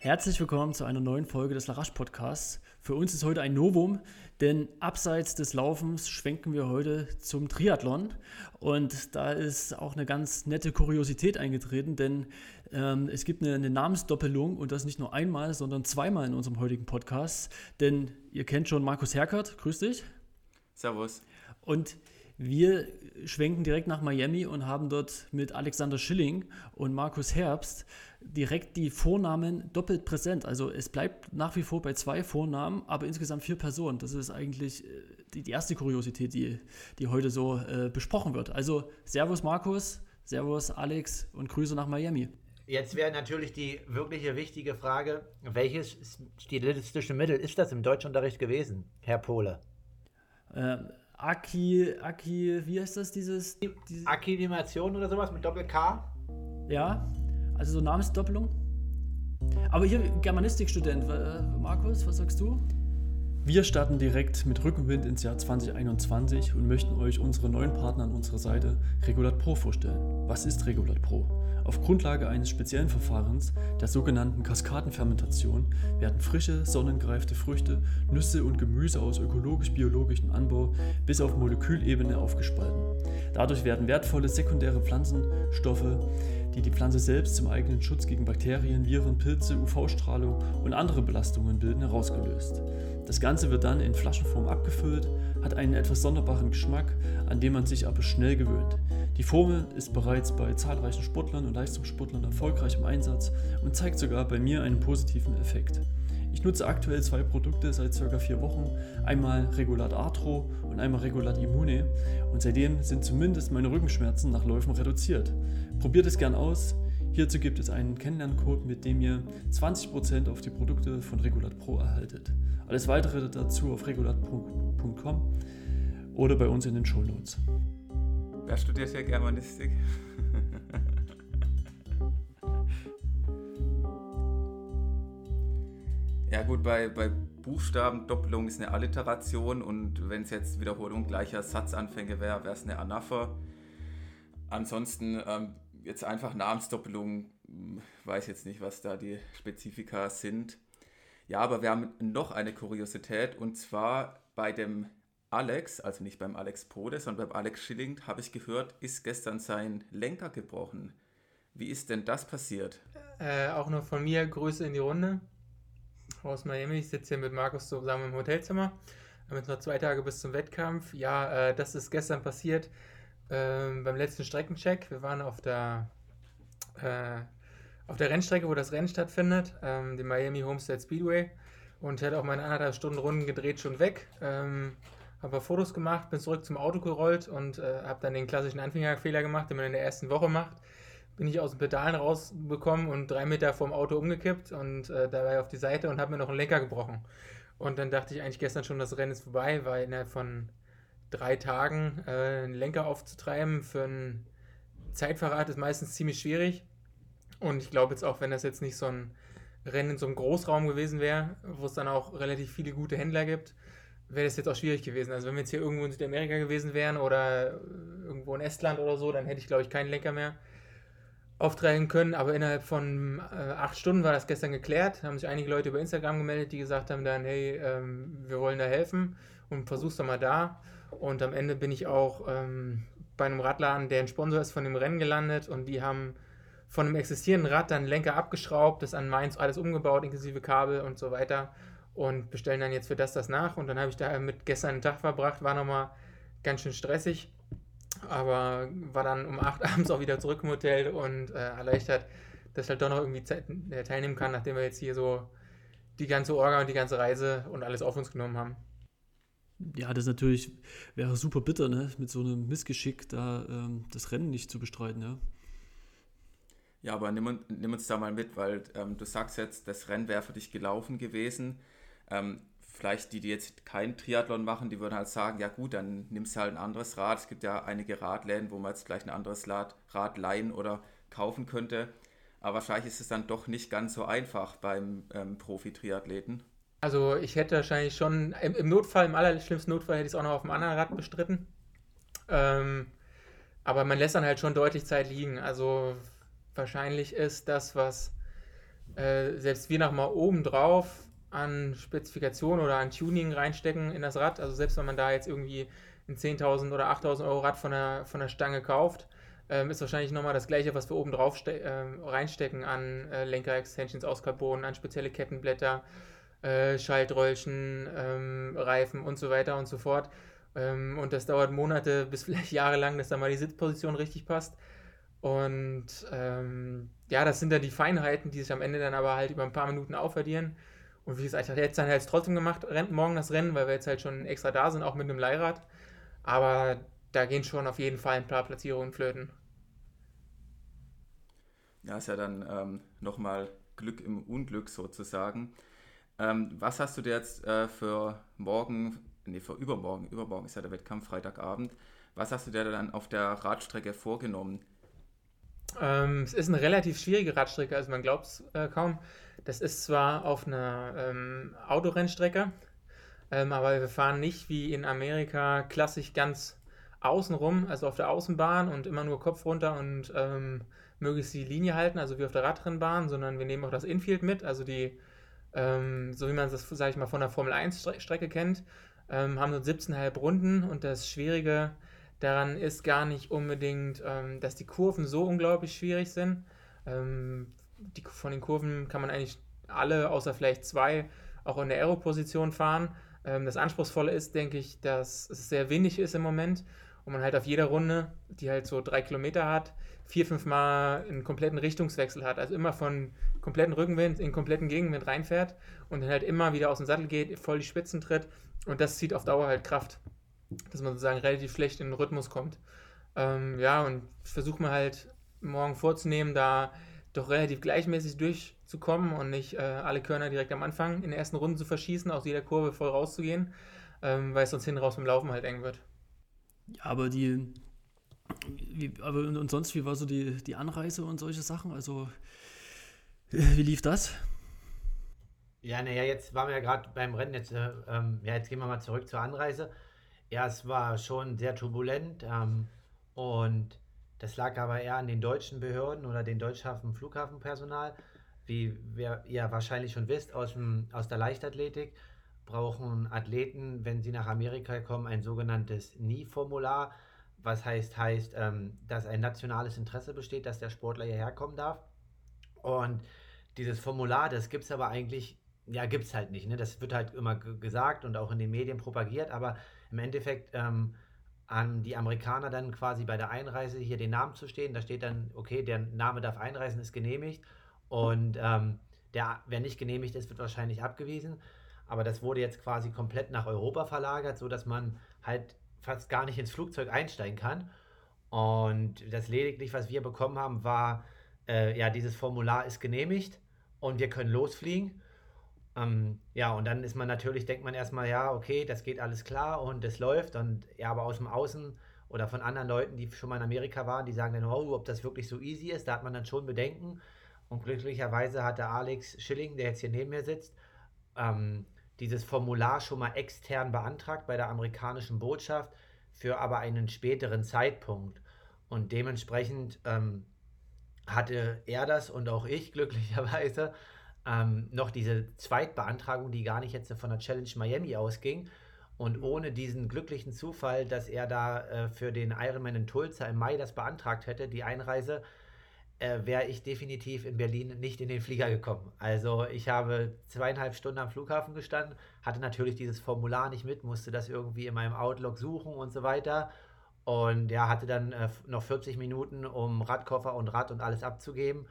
Herzlich willkommen zu einer neuen Folge des Larache Podcasts. Für uns ist heute ein Novum, denn abseits des Laufens schwenken wir heute zum Triathlon. Und da ist auch eine ganz nette Kuriosität eingetreten, denn ähm, es gibt eine, eine, Namensdoppelung und das nicht nur einmal, sondern zweimal in unserem heutigen Podcast. Denn ihr kennt schon Markus Herkert, grüß dich. Servus. Und wir schwenken direkt nach Miami und haben dort mit Alexander Schilling und Markus Herbst direkt die Vornamen doppelt präsent. Also es bleibt nach wie vor bei zwei Vornamen, aber insgesamt vier Personen. Das ist eigentlich äh, die, die erste Kuriosität, die, die heute so äh, besprochen wird. Also Servus Markus, Servus Alex und Grüße nach Miami. Jetzt wäre natürlich die wirkliche wichtige Frage, welches stilistische Mittel ist das im Deutschunterricht gewesen, Herr Pohle? Äh, Aki, Aki, wie heißt das, dieses? dieses Akkinimation oder sowas mit Doppel-K? Ja, also so Namensdoppelung. Aber hier Germanistikstudent, äh, Markus, was sagst du? Wir starten direkt mit Rückenwind ins Jahr 2021 und möchten euch unsere neuen Partner an unserer Seite Regulat Pro vorstellen. Was ist Regulat Pro? Auf Grundlage eines speziellen Verfahrens, der sogenannten Kaskadenfermentation, werden frische, sonnengereifte Früchte, Nüsse und Gemüse aus ökologisch-biologischem Anbau bis auf Molekülebene aufgespalten. Dadurch werden wertvolle sekundäre Pflanzenstoffe, die die Pflanze selbst zum eigenen Schutz gegen Bakterien, Viren, Pilze, UV-Strahlung und andere Belastungen bilden, herausgelöst. Das Ganze wird dann in Flaschenform abgefüllt, hat einen etwas sonderbaren Geschmack, an den man sich aber schnell gewöhnt. Die Formel ist bereits bei zahlreichen Sportlern und Leistungssportlern erfolgreich im Einsatz und zeigt sogar bei mir einen positiven Effekt. Ich nutze aktuell zwei Produkte seit ca. vier Wochen, einmal Regulat Arthro und einmal Regulat Immune und seitdem sind zumindest meine Rückenschmerzen nach Läufen reduziert. Probiert es gern aus. Hierzu gibt es einen Kennenlerncode, mit dem ihr 20% auf die Produkte von Regulat Pro erhaltet. Alles weitere dazu auf regulat.com oder bei uns in den Show. Wer studiert hier Germanistik? ja gut, bei, bei Buchstabendoppelung ist eine Alliteration und wenn es jetzt Wiederholung gleicher Satzanfänge wäre, wäre es eine Anapher. Ansonsten ähm, jetzt einfach Namensdoppelung, hm, weiß jetzt nicht, was da die Spezifika sind. Ja, aber wir haben noch eine Kuriosität und zwar bei dem Alex, also nicht beim Alex Pode, sondern beim Alex Schilling, habe ich gehört, ist gestern sein Lenker gebrochen. Wie ist denn das passiert? Äh, auch nur von mir Grüße in die Runde aus Miami. Ich sitze hier mit Markus zusammen im Hotelzimmer. Wir haben jetzt noch zwei Tage bis zum Wettkampf. Ja, äh, das ist gestern passiert äh, beim letzten Streckencheck. Wir waren auf der, äh, auf der Rennstrecke, wo das Rennen stattfindet, ähm, die Miami Homestead Speedway. Und ich hatte auch meine anderthalb Stunden Runden gedreht schon weg. Ähm, habe Fotos gemacht, bin zurück zum Auto gerollt und äh, habe dann den klassischen Anfängerfehler gemacht, den man in der ersten Woche macht. Bin ich aus den Pedalen rausbekommen und drei Meter vom Auto umgekippt und äh, dabei auf die Seite und habe mir noch einen Lenker gebrochen. Und dann dachte ich eigentlich gestern schon, das Rennen ist vorbei, weil innerhalb von drei Tagen äh, einen Lenker aufzutreiben für ein Zeitverrat ist meistens ziemlich schwierig. Und ich glaube jetzt auch, wenn das jetzt nicht so ein Rennen in so einem Großraum gewesen wäre, wo es dann auch relativ viele gute Händler gibt, wäre das jetzt auch schwierig gewesen. Also wenn wir jetzt hier irgendwo in Südamerika gewesen wären oder irgendwo in Estland oder so, dann hätte ich, glaube ich, keinen Lenker mehr auftreiben können. Aber innerhalb von äh, acht Stunden war das gestern geklärt. Da haben sich einige Leute über Instagram gemeldet, die gesagt haben dann, hey, ähm, wir wollen da helfen und versuch's doch mal da. Und am Ende bin ich auch ähm, bei einem Radladen, der ein Sponsor ist von dem Rennen gelandet und die haben von einem existierenden Rad dann Lenker abgeschraubt, das an Mainz alles umgebaut, inklusive Kabel und so weiter und bestellen dann jetzt für das das nach. Und dann habe ich da mit gestern einen Tag verbracht, war nochmal ganz schön stressig, aber war dann um 8 abends auch wieder zurück im Hotel und äh, erleichtert, dass ich halt doch noch irgendwie äh, teilnehmen kann, nachdem wir jetzt hier so die ganze Orga und die ganze Reise und alles auf uns genommen haben. Ja, das natürlich wäre super bitter, ne? mit so einem Missgeschick da ähm, das Rennen nicht zu bestreiten, ja. Ja, aber nimm, nimm uns da mal mit, weil ähm, du sagst jetzt, das Rennen wäre für dich gelaufen gewesen. Ähm, vielleicht die, die jetzt keinen Triathlon machen, die würden halt sagen, ja gut, dann nimmst du halt ein anderes Rad. Es gibt ja einige Radläden, wo man jetzt gleich ein anderes Rad, Rad leihen oder kaufen könnte. Aber wahrscheinlich ist es dann doch nicht ganz so einfach beim ähm, Profi-Triathleten. Also ich hätte wahrscheinlich schon, im, im, Notfall, im allerschlimmsten Notfall hätte ich es auch noch auf dem anderen Rad bestritten. Ähm, aber man lässt dann halt schon deutlich Zeit liegen. Also wahrscheinlich ist das, was äh, selbst wir nochmal oben drauf an Spezifikation oder an Tuning reinstecken in das Rad. Also selbst wenn man da jetzt irgendwie ein 10.000 oder 8.000 Euro Rad von der, von der Stange kauft, ähm, ist wahrscheinlich nochmal das gleiche, was wir oben drauf äh, reinstecken an äh, Lenker-Extensions aus Carbon, an spezielle Kettenblätter, äh, Schaltröllchen, ähm, Reifen und so weiter und so fort. Ähm, und das dauert Monate bis vielleicht Jahre lang, dass da mal die Sitzposition richtig passt. Und ähm, ja, das sind dann die Feinheiten, die sich am Ende dann aber halt über ein paar Minuten aufaddieren. Und wie gesagt, ich hatte jetzt dann halt trotzdem gemacht, rennt morgen das Rennen, weil wir jetzt halt schon extra da sind, auch mit einem Leihrad. Aber da gehen schon auf jeden Fall ein paar Platzierungen flöten. Ja, ist ja dann ähm, nochmal Glück im Unglück sozusagen. Ähm, was hast du dir jetzt äh, für morgen, nee, für übermorgen, übermorgen ist ja der Wettkampf, Freitagabend, was hast du dir dann auf der Radstrecke vorgenommen? Ähm, es ist eine relativ schwierige Radstrecke, also man glaubt es äh, kaum. Das ist zwar auf einer ähm, Autorennstrecke, ähm, aber wir fahren nicht wie in Amerika klassisch ganz außenrum, also auf der Außenbahn und immer nur Kopf runter und ähm, möglichst die Linie halten, also wie auf der Radrennbahn, sondern wir nehmen auch das Infield mit, also die, ähm, so wie man das, sage ich mal, von der Formel 1 Strecke kennt, ähm, haben nur 17,5 Runden und das Schwierige daran ist gar nicht unbedingt, ähm, dass die Kurven so unglaublich schwierig sind. Ähm, die, von den Kurven kann man eigentlich alle, außer vielleicht zwei, auch in der Aero-Position fahren. Ähm, das Anspruchsvolle ist, denke ich, dass es sehr windig ist im Moment und man halt auf jeder Runde, die halt so drei Kilometer hat, vier, fünf Mal einen kompletten Richtungswechsel hat. Also immer von kompletten Rückenwind in kompletten Gegenwind reinfährt und dann halt immer wieder aus dem Sattel geht, voll die Spitzen tritt und das zieht auf Dauer halt Kraft, dass man sozusagen relativ schlecht in den Rhythmus kommt. Ähm, ja, und versuche mir halt morgen vorzunehmen, da doch relativ gleichmäßig durchzukommen und nicht äh, alle Körner direkt am Anfang in der ersten Runde zu verschießen, aus jeder Kurve voll rauszugehen, ähm, weil es sonst hinten raus beim Laufen halt eng wird. Ja, aber die, wie, aber und sonst, wie war so die, die Anreise und solche Sachen? Also, wie lief das? Ja, naja, jetzt waren wir ja gerade beim Rennen. Jetzt, äh, ähm, ja, jetzt gehen wir mal zurück zur Anreise. Ja, es war schon sehr turbulent ähm, und das lag aber eher an den deutschen Behörden oder den deutschen Flughafenpersonal. Wie ihr ja wahrscheinlich schon wisst, aus, dem, aus der Leichtathletik brauchen Athleten, wenn sie nach Amerika kommen, ein sogenanntes NIE-Formular was heißt, heißt, ähm, dass ein nationales Interesse besteht, dass der Sportler hierher kommen darf. Und dieses Formular, das gibt es aber eigentlich, ja, gibt es halt nicht. Ne? Das wird halt immer gesagt und auch in den Medien propagiert, aber im Endeffekt ähm, an die Amerikaner dann quasi bei der Einreise hier den Namen zu stehen. Da steht dann, okay, der Name darf einreisen, ist genehmigt. Und ähm, der, wer nicht genehmigt ist, wird wahrscheinlich abgewiesen. Aber das wurde jetzt quasi komplett nach Europa verlagert, sodass man halt fast gar nicht ins Flugzeug einsteigen kann. Und das lediglich, was wir bekommen haben, war, äh, ja, dieses Formular ist genehmigt und wir können losfliegen. Ähm, ja, und dann ist man natürlich, denkt man erstmal, ja, okay, das geht alles klar und es läuft. Und ja, aber aus dem Außen oder von anderen Leuten, die schon mal in Amerika waren, die sagen dann, oh, ob das wirklich so easy ist, da hat man dann schon Bedenken. Und glücklicherweise hat der Alex Schilling, der jetzt hier neben mir sitzt, ähm, dieses Formular schon mal extern beantragt bei der amerikanischen Botschaft für aber einen späteren Zeitpunkt. Und dementsprechend ähm, hatte er das und auch ich glücklicherweise ähm, noch diese Zweitbeantragung, die gar nicht jetzt von der Challenge Miami ausging. Und ohne diesen glücklichen Zufall, dass er da äh, für den Ironman in Tulsa im Mai das beantragt hätte, die Einreise, äh, wäre ich definitiv in Berlin nicht in den Flieger gekommen. Also ich habe zweieinhalb Stunden am Flughafen gestanden, hatte natürlich dieses Formular nicht mit, musste das irgendwie in meinem Outlook suchen und so weiter. Und ja, hatte dann äh, noch 40 Minuten, um Radkoffer und Rad und alles abzugeben.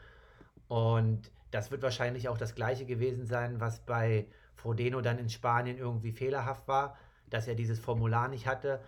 Und das wird wahrscheinlich auch das gleiche gewesen sein, was bei Frodeno dann in Spanien irgendwie fehlerhaft war, dass er dieses Formular nicht hatte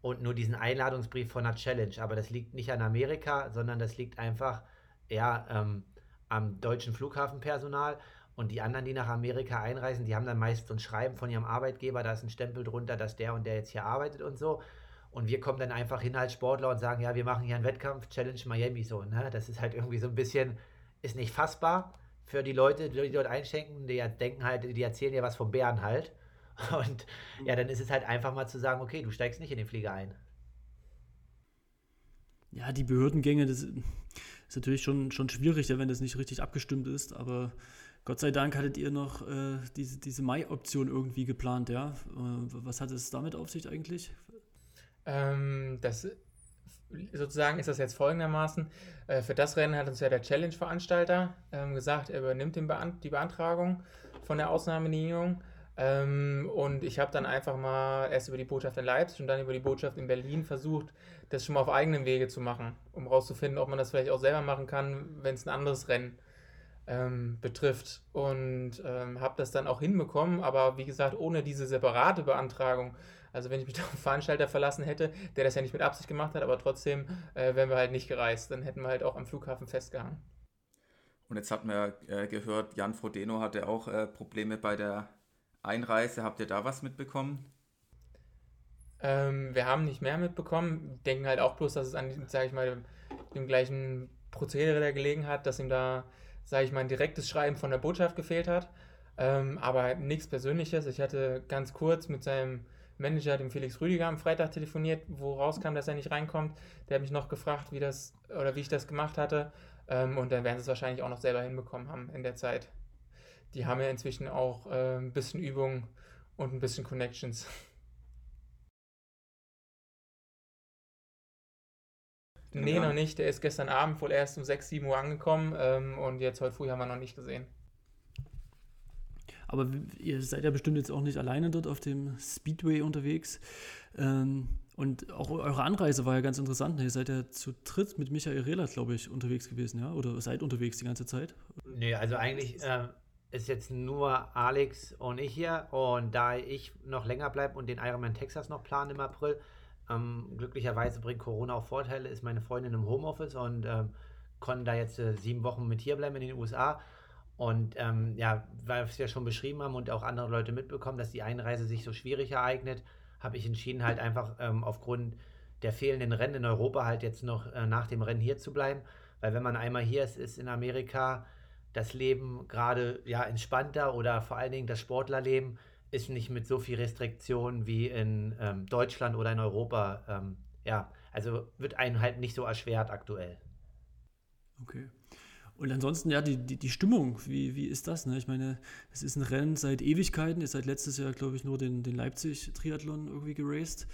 und nur diesen Einladungsbrief von der Challenge. Aber das liegt nicht an Amerika, sondern das liegt einfach ja, ähm, am deutschen Flughafenpersonal. Und die anderen, die nach Amerika einreisen, die haben dann meist so ein Schreiben von ihrem Arbeitgeber, da ist ein Stempel drunter, dass der und der jetzt hier arbeitet und so. Und wir kommen dann einfach hin als Sportler und sagen, ja, wir machen hier einen Wettkampf, Challenge Miami so. Ne? Das ist halt irgendwie so ein bisschen, ist nicht fassbar für die Leute, die dort einschenken. Die denken halt, die erzählen ja was vom Bären halt. Und ja, dann ist es halt einfach mal zu sagen, okay, du steigst nicht in den Flieger ein. Ja, die Behördengänge, das ist natürlich schon, schon schwierig, wenn das nicht richtig abgestimmt ist, aber Gott sei Dank hattet ihr noch äh, diese, diese Mai-Option irgendwie geplant, ja? Äh, was hat es damit auf sich eigentlich? Ähm, das sozusagen ist das jetzt folgendermaßen. Äh, für das Rennen hat uns ja der Challenge-Veranstalter ähm, gesagt, er übernimmt Beant die Beantragung von der Ausnahmegenehmigung. Ähm, und ich habe dann einfach mal erst über die Botschaft in Leipzig und dann über die Botschaft in Berlin versucht, das schon mal auf eigenem Wege zu machen, um rauszufinden, ob man das vielleicht auch selber machen kann, wenn es ein anderes Rennen ähm, betrifft. Und ähm, habe das dann auch hinbekommen, aber wie gesagt, ohne diese separate Beantragung. Also wenn ich mich auf einen Veranstalter verlassen hätte, der das ja nicht mit Absicht gemacht hat, aber trotzdem äh, wären wir halt nicht gereist. Dann hätten wir halt auch am Flughafen festgehangen. Und jetzt hat man äh, gehört, Jan Frodeno hatte auch äh, Probleme bei der Einreise. Habt ihr da was mitbekommen? Ähm, wir haben nicht mehr mitbekommen. Denken halt auch bloß, dass es an, sage ich mal, dem gleichen Prozedere der gelegen hat, dass ihm da, sage ich mal, ein direktes Schreiben von der Botschaft gefehlt hat. Ähm, aber nichts Persönliches. Ich hatte ganz kurz mit seinem Manager, dem Felix Rüdiger, am Freitag telefoniert, wo rauskam, dass er nicht reinkommt. Der hat mich noch gefragt, wie das oder wie ich das gemacht hatte. Ähm, und dann werden sie es wahrscheinlich auch noch selber hinbekommen haben in der Zeit die haben ja inzwischen auch äh, ein bisschen Übung und ein bisschen Connections. Nee, ja. noch nicht. Der ist gestern Abend wohl erst um 6, 7 Uhr angekommen ähm, und jetzt heute früh haben wir noch nicht gesehen. Aber ihr seid ja bestimmt jetzt auch nicht alleine dort auf dem Speedway unterwegs. Ähm, und auch eure Anreise war ja ganz interessant. Ne? Ihr seid ja zu dritt mit Michael Rehlert, glaube ich, unterwegs gewesen, ja? Oder seid unterwegs die ganze Zeit? Nee, also eigentlich äh, ist jetzt nur Alex und ich hier. Und da ich noch länger bleibe und den Ironman Texas noch plane im April, ähm, glücklicherweise bringt Corona auch Vorteile, ist meine Freundin im Homeoffice und ähm, konnten da jetzt äh, sieben Wochen mit hier bleiben in den USA. Und ähm, ja, weil wir es ja schon beschrieben haben und auch andere Leute mitbekommen, dass die Einreise sich so schwierig ereignet, habe ich entschieden, halt einfach ähm, aufgrund der fehlenden Rennen in Europa halt jetzt noch äh, nach dem Rennen hier zu bleiben. Weil wenn man einmal hier ist, ist in Amerika das Leben gerade ja entspannter oder vor allen Dingen das Sportlerleben ist nicht mit so viel Restriktionen wie in ähm, Deutschland oder in Europa. Ähm, ja, also wird einem halt nicht so erschwert aktuell. Okay. Und ansonsten, ja, die, die, die Stimmung, wie, wie ist das? Ne? Ich meine, es ist ein Rennen seit Ewigkeiten. Ihr seid letztes Jahr, glaube ich, nur den, den Leipzig-Triathlon irgendwie geraced.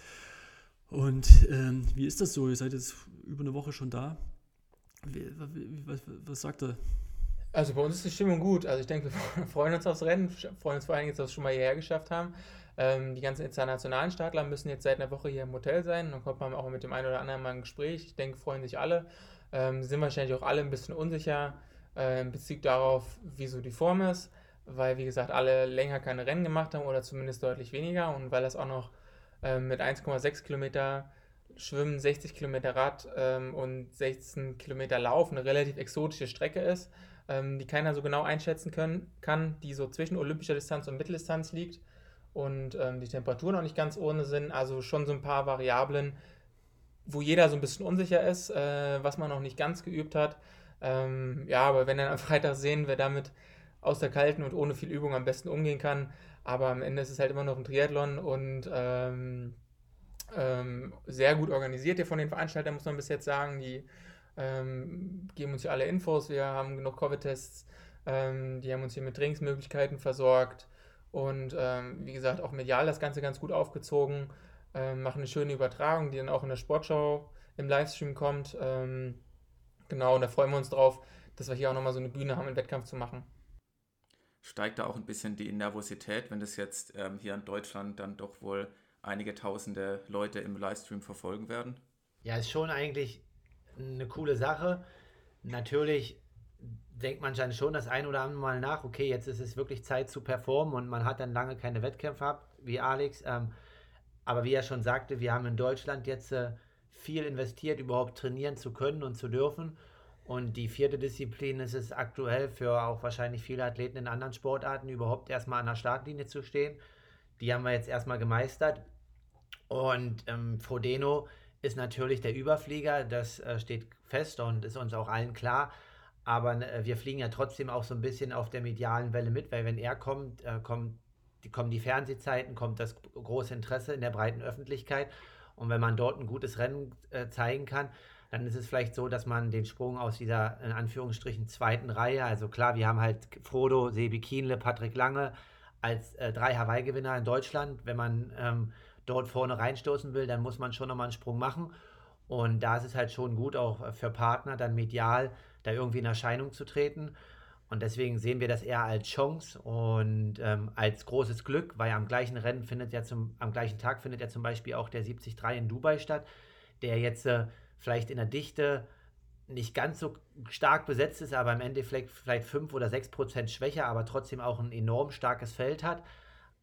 Und ähm, wie ist das so? Ihr seid jetzt über eine Woche schon da. Wie, was, was sagt er? Also bei uns ist die Stimmung gut. Also ich denke, wir freuen uns aufs Rennen, freuen uns vor allem jetzt, dass wir es schon mal hierher geschafft haben. Ähm, die ganzen internationalen Startler müssen jetzt seit einer Woche hier im Hotel sein. Dann kommt man auch mit dem einen oder anderen mal ein Gespräch. Ich denke, freuen sich alle. Ähm, sind wahrscheinlich auch alle ein bisschen unsicher äh, in Bezug darauf, wie so die Form ist. Weil, wie gesagt, alle länger keine Rennen gemacht haben oder zumindest deutlich weniger. Und weil das auch noch ähm, mit 1,6 Kilometer Schwimmen, 60 Kilometer Rad ähm, und 16 Kilometer Lauf eine relativ exotische Strecke ist ähm, die keiner so genau einschätzen können, kann, die so zwischen olympischer Distanz und Mitteldistanz liegt und ähm, die Temperaturen auch nicht ganz ohne sind. Also schon so ein paar Variablen, wo jeder so ein bisschen unsicher ist, äh, was man noch nicht ganz geübt hat. Ähm, ja, aber wenn dann am Freitag sehen, wer damit aus der kalten und ohne viel Übung am besten umgehen kann. Aber am Ende ist es halt immer noch ein Triathlon und ähm, ähm, sehr gut organisiert hier von den Veranstaltern, muss man bis jetzt sagen. Die ähm, geben uns hier alle Infos, wir haben genug Covid-Tests, ähm, die haben uns hier mit Trainingsmöglichkeiten versorgt und ähm, wie gesagt auch medial das Ganze ganz gut aufgezogen, ähm, machen eine schöne Übertragung, die dann auch in der Sportschau im Livestream kommt. Ähm, genau, und da freuen wir uns drauf, dass wir hier auch nochmal so eine Bühne haben, einen Wettkampf zu machen. Steigt da auch ein bisschen die Nervosität, wenn das jetzt ähm, hier in Deutschland dann doch wohl einige tausende Leute im Livestream verfolgen werden? Ja, ist schon eigentlich eine coole Sache. Natürlich denkt man dann schon das ein oder andere Mal nach, okay, jetzt ist es wirklich Zeit zu performen und man hat dann lange keine Wettkämpfe gehabt, wie Alex. Ähm, aber wie er schon sagte, wir haben in Deutschland jetzt äh, viel investiert, überhaupt trainieren zu können und zu dürfen. Und die vierte Disziplin ist es aktuell für auch wahrscheinlich viele Athleten in anderen Sportarten überhaupt erstmal an der Startlinie zu stehen. Die haben wir jetzt erstmal gemeistert. Und ähm, Frodeno ist natürlich der Überflieger, das äh, steht fest und ist uns auch allen klar. Aber äh, wir fliegen ja trotzdem auch so ein bisschen auf der medialen Welle mit, weil wenn er kommt, äh, kommt die, kommen die Fernsehzeiten, kommt das große Interesse in der breiten Öffentlichkeit. Und wenn man dort ein gutes Rennen äh, zeigen kann, dann ist es vielleicht so, dass man den Sprung aus dieser, in Anführungsstrichen, zweiten Reihe, also klar, wir haben halt Frodo, Sebi Kienle, Patrick Lange als äh, drei Hawaii-Gewinner in Deutschland. Wenn man ähm, dort vorne reinstoßen will, dann muss man schon nochmal einen Sprung machen. Und da ist es halt schon gut, auch für Partner dann medial da irgendwie in Erscheinung zu treten. Und deswegen sehen wir das eher als Chance und ähm, als großes Glück, weil am gleichen Rennen findet ja zum, am gleichen Tag findet ja zum Beispiel auch der 73 in Dubai statt, der jetzt äh, vielleicht in der Dichte nicht ganz so stark besetzt ist, aber im Endeffekt vielleicht 5 oder 6 Prozent schwächer, aber trotzdem auch ein enorm starkes Feld hat.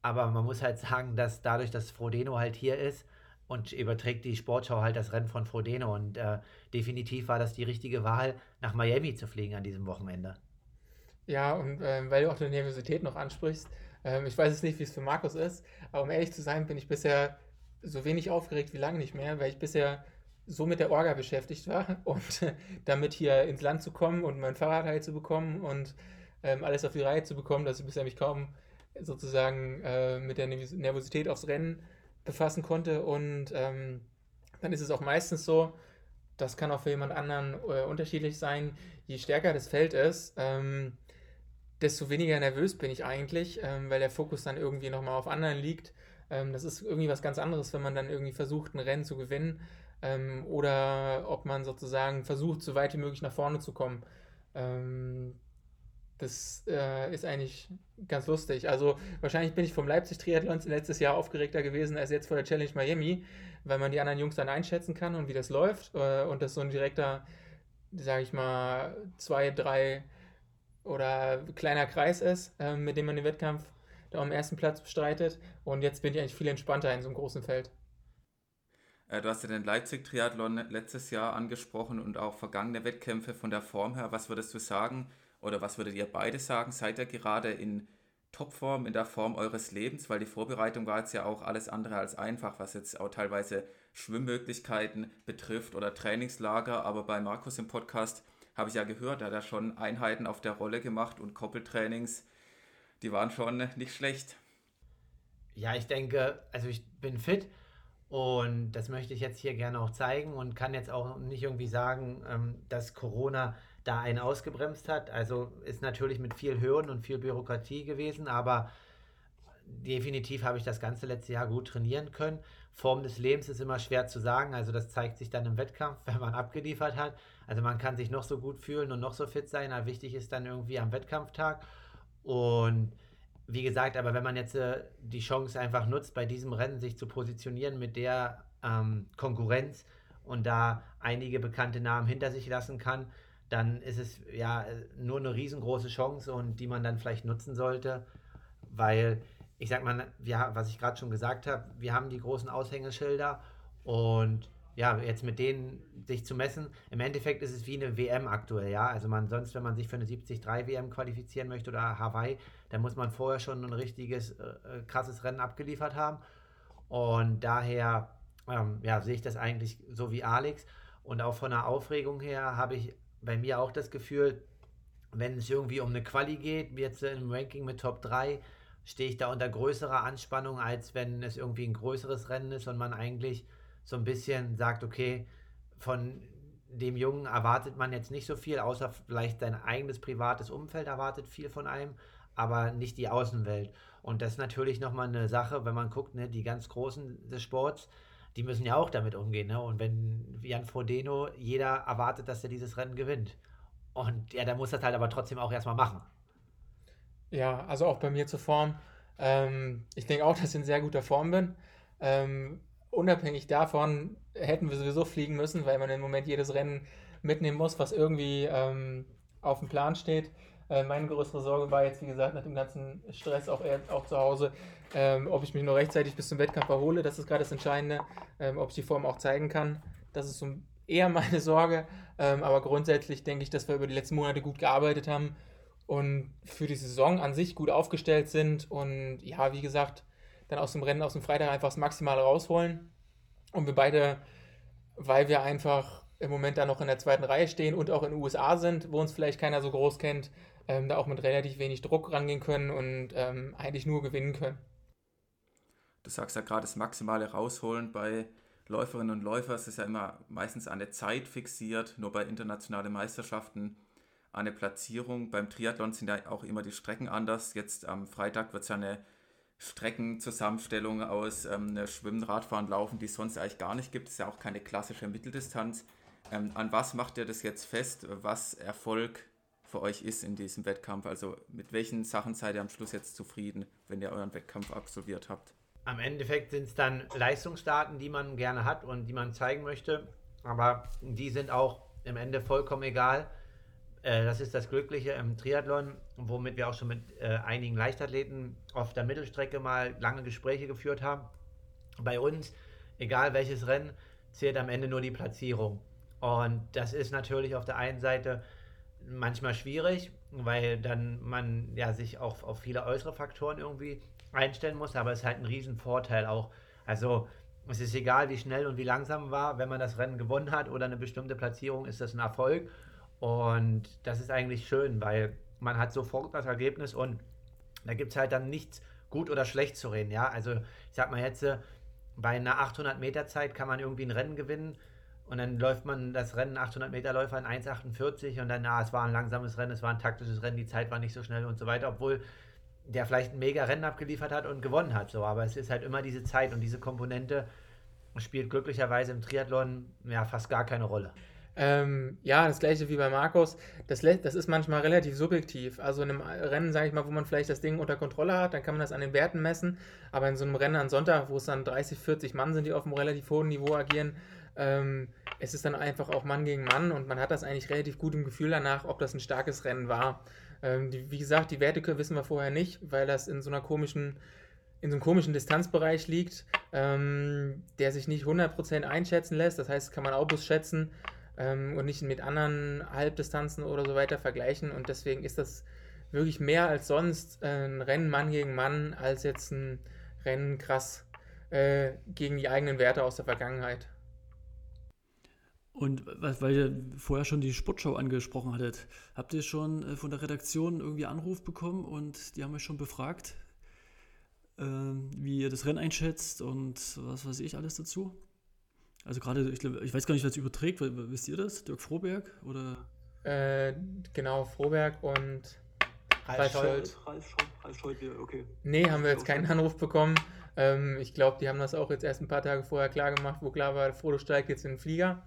Aber man muss halt sagen, dass dadurch, dass Frodeno halt hier ist und überträgt die Sportschau halt das Rennen von Frodeno und äh, definitiv war das die richtige Wahl, nach Miami zu fliegen an diesem Wochenende. Ja, und ähm, weil du auch die Nervosität noch ansprichst, ähm, ich weiß es nicht, wie es für Markus ist, aber um ehrlich zu sein, bin ich bisher so wenig aufgeregt wie lange nicht mehr, weil ich bisher so mit der Orga beschäftigt war und damit hier ins Land zu kommen und mein Fahrrad halt zu bekommen und ähm, alles auf die Reihe zu bekommen, dass ich bisher mich kaum sozusagen äh, mit der Nervosität aufs Rennen befassen konnte. Und ähm, dann ist es auch meistens so, das kann auch für jemand anderen äh, unterschiedlich sein, je stärker das Feld ist, ähm, desto weniger nervös bin ich eigentlich, ähm, weil der Fokus dann irgendwie nochmal auf anderen liegt. Ähm, das ist irgendwie was ganz anderes, wenn man dann irgendwie versucht, ein Rennen zu gewinnen ähm, oder ob man sozusagen versucht, so weit wie möglich nach vorne zu kommen. Ähm, das äh, ist eigentlich ganz lustig. Also wahrscheinlich bin ich vom Leipzig-Triathlon letztes Jahr aufgeregter gewesen als jetzt vor der Challenge Miami, weil man die anderen Jungs dann einschätzen kann und wie das läuft äh, und das so ein direkter, sage ich mal, zwei, drei oder kleiner Kreis ist, äh, mit dem man den Wettkampf da am ersten Platz bestreitet. Und jetzt bin ich eigentlich viel entspannter in so einem großen Feld. Äh, du hast ja den Leipzig-Triathlon letztes Jahr angesprochen und auch vergangene Wettkämpfe von der Form her. Was würdest du sagen oder was würdet ihr beide sagen? Seid ihr gerade in Topform, in der Form eures Lebens? Weil die Vorbereitung war jetzt ja auch alles andere als einfach, was jetzt auch teilweise Schwimmmöglichkeiten betrifft oder Trainingslager. Aber bei Markus im Podcast habe ich ja gehört, er hat ja schon Einheiten auf der Rolle gemacht und Koppeltrainings. Die waren schon nicht schlecht. Ja, ich denke, also ich bin fit und das möchte ich jetzt hier gerne auch zeigen und kann jetzt auch nicht irgendwie sagen, ähm, dass Corona da einen ausgebremst hat. Also ist natürlich mit viel Hürden und viel Bürokratie gewesen, aber definitiv habe ich das ganze letzte Jahr gut trainieren können. Form des Lebens ist immer schwer zu sagen, also das zeigt sich dann im Wettkampf, wenn man abgeliefert hat. Also man kann sich noch so gut fühlen und noch so fit sein, aber wichtig ist dann irgendwie am Wettkampftag. Und wie gesagt, aber wenn man jetzt äh, die Chance einfach nutzt, bei diesem Rennen sich zu positionieren mit der ähm, Konkurrenz und da einige bekannte Namen hinter sich lassen kann, dann ist es ja nur eine riesengroße Chance und die man dann vielleicht nutzen sollte, weil ich sag mal, ja, was ich gerade schon gesagt habe, wir haben die großen Aushängeschilder und ja, jetzt mit denen sich zu messen, im Endeffekt ist es wie eine WM aktuell, ja. Also man sonst, wenn man sich für eine 73 WM qualifizieren möchte oder Hawaii, dann muss man vorher schon ein richtiges, äh, äh, krasses Rennen abgeliefert haben. Und daher, ähm, ja, sehe ich das eigentlich so wie Alex. Und auch von der Aufregung her habe ich bei mir auch das Gefühl, wenn es irgendwie um eine Quali geht, jetzt im Ranking mit Top 3, stehe ich da unter größerer Anspannung, als wenn es irgendwie ein größeres Rennen ist und man eigentlich so ein bisschen sagt, okay, von dem Jungen erwartet man jetzt nicht so viel, außer vielleicht sein eigenes privates Umfeld erwartet viel von einem, aber nicht die Außenwelt. Und das ist natürlich nochmal eine Sache, wenn man guckt, ne, die ganz Großen des Sports, die müssen ja auch damit umgehen. Ne? Und wenn Jan Frodeno, jeder erwartet, dass er dieses Rennen gewinnt. Und ja, der muss das halt aber trotzdem auch erstmal machen. Ja, also auch bei mir zur Form. Ähm, ich denke auch, dass ich in sehr guter Form bin. Ähm, unabhängig davon hätten wir sowieso fliegen müssen, weil man im Moment jedes Rennen mitnehmen muss, was irgendwie ähm, auf dem Plan steht. Äh, meine größere Sorge war jetzt, wie gesagt, nach dem ganzen Stress auch, eher, auch zu Hause, ähm, ob ich mich nur rechtzeitig bis zum Wettkampf erhole. Das ist gerade das Entscheidende, ähm, ob ich die Form auch zeigen kann. Das ist so eher meine Sorge. Ähm, aber grundsätzlich denke ich, dass wir über die letzten Monate gut gearbeitet haben und für die Saison an sich gut aufgestellt sind. Und ja, wie gesagt, dann aus dem Rennen, aus dem Freitag einfach das Maximale rausholen. Und wir beide, weil wir einfach im Moment da noch in der zweiten Reihe stehen und auch in den USA sind, wo uns vielleicht keiner so groß kennt, ähm, da auch mit relativ wenig Druck rangehen können und ähm, eigentlich nur gewinnen können. Du sagst ja gerade das Maximale rausholen bei Läuferinnen und Läufer, es ist ja immer meistens eine Zeit fixiert, nur bei internationalen Meisterschaften eine Platzierung. Beim Triathlon sind ja auch immer die Strecken anders. Jetzt am Freitag wird es ja eine Streckenzusammenstellung aus ähm, Schwimmen, Radfahren, Laufen, die es sonst eigentlich gar nicht gibt. Es ist ja auch keine klassische Mitteldistanz. Ähm, an was macht ihr das jetzt fest, was Erfolg für euch ist in diesem Wettkampf? Also mit welchen Sachen seid ihr am Schluss jetzt zufrieden, wenn ihr euren Wettkampf absolviert habt? Am Endeffekt sind es dann Leistungsdaten, die man gerne hat und die man zeigen möchte. Aber die sind auch im Ende vollkommen egal. Äh, das ist das Glückliche im Triathlon, womit wir auch schon mit äh, einigen Leichtathleten auf der Mittelstrecke mal lange Gespräche geführt haben. Bei uns, egal welches Rennen, zählt am Ende nur die Platzierung. Und das ist natürlich auf der einen Seite manchmal schwierig, weil dann man ja sich auch auf viele äußere Faktoren irgendwie einstellen muss, aber es ist halt ein Riesenvorteil auch. Also es ist egal, wie schnell und wie langsam war, wenn man das Rennen gewonnen hat oder eine bestimmte Platzierung, ist das ein Erfolg. Und das ist eigentlich schön, weil man hat sofort das Ergebnis und da gibt es halt dann nichts gut oder schlecht zu reden. Ja, also ich sag mal jetzt, äh, bei einer 800 Meter Zeit kann man irgendwie ein Rennen gewinnen und dann läuft man das Rennen 800 Meter Läufer in 1,48 und dann, na, es war ein langsames Rennen, es war ein taktisches Rennen, die Zeit war nicht so schnell und so weiter, obwohl der vielleicht ein mega Rennen abgeliefert hat und gewonnen hat. So, aber es ist halt immer diese Zeit und diese Komponente spielt glücklicherweise im Triathlon ja fast gar keine Rolle. Ähm, ja, das gleiche wie bei Markus. Das, das ist manchmal relativ subjektiv. Also in einem Rennen, sage ich mal, wo man vielleicht das Ding unter Kontrolle hat, dann kann man das an den Werten messen. Aber in so einem Rennen an Sonntag, wo es dann 30, 40 Mann sind, die auf einem relativ hohen Niveau agieren, ähm, es ist dann einfach auch Mann gegen Mann und man hat das eigentlich relativ gut im Gefühl danach, ob das ein starkes Rennen war. Ähm, die, wie gesagt, die Werte wissen wir vorher nicht, weil das in so einer komischen, in so einem komischen Distanzbereich liegt, ähm, der sich nicht 100% einschätzen lässt. Das heißt, kann man auch bloß schätzen ähm, und nicht mit anderen Halbdistanzen oder so weiter vergleichen. Und deswegen ist das wirklich mehr als sonst äh, ein Rennen Mann gegen Mann als jetzt ein Rennen krass äh, gegen die eigenen Werte aus der Vergangenheit. Und weil ihr vorher schon die Sportschau angesprochen hattet, habt ihr schon äh, von der Redaktion irgendwie Anruf bekommen und die haben euch schon befragt, äh, wie ihr das Rennen einschätzt und was weiß ich alles dazu? Also gerade, ich, ich weiß gar nicht, was überträgt, wisst ihr das? Dirk Froberg oder? Äh, genau, Froberg und Ralf Scholz. Ralf, Ralf Scholz, okay. Nee, haben wir jetzt keinen Anruf bekommen. Ähm, ich glaube, die haben das auch jetzt erst ein paar Tage vorher klar gemacht, wo klar war, Frodo steigt jetzt in den Flieger.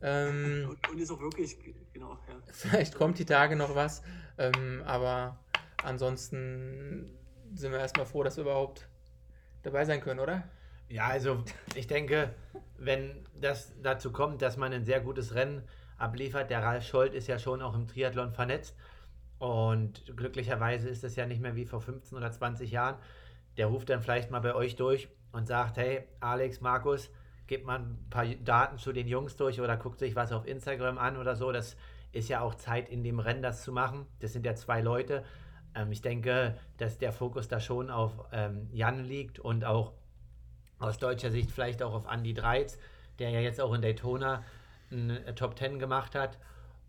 Ähm, und, und, ist auch wirklich, genau, ja. Vielleicht kommt die Tage noch was, ähm, aber ansonsten sind wir erstmal froh, dass wir überhaupt dabei sein können, oder? Ja, also ich denke, wenn das dazu kommt, dass man ein sehr gutes Rennen abliefert, der Ralf Scholz ist ja schon auch im Triathlon vernetzt und glücklicherweise ist es ja nicht mehr wie vor 15 oder 20 Jahren. Der ruft dann vielleicht mal bei euch durch und sagt, hey, Alex, Markus, gibt man ein paar Daten zu den Jungs durch oder guckt sich was auf Instagram an oder so. Das ist ja auch Zeit in dem Rennen, das zu machen. Das sind ja zwei Leute. Ähm, ich denke, dass der Fokus da schon auf ähm, Jan liegt und auch aus deutscher Sicht vielleicht auch auf Andy Dreiz, der ja jetzt auch in Daytona eine äh, Top 10 gemacht hat.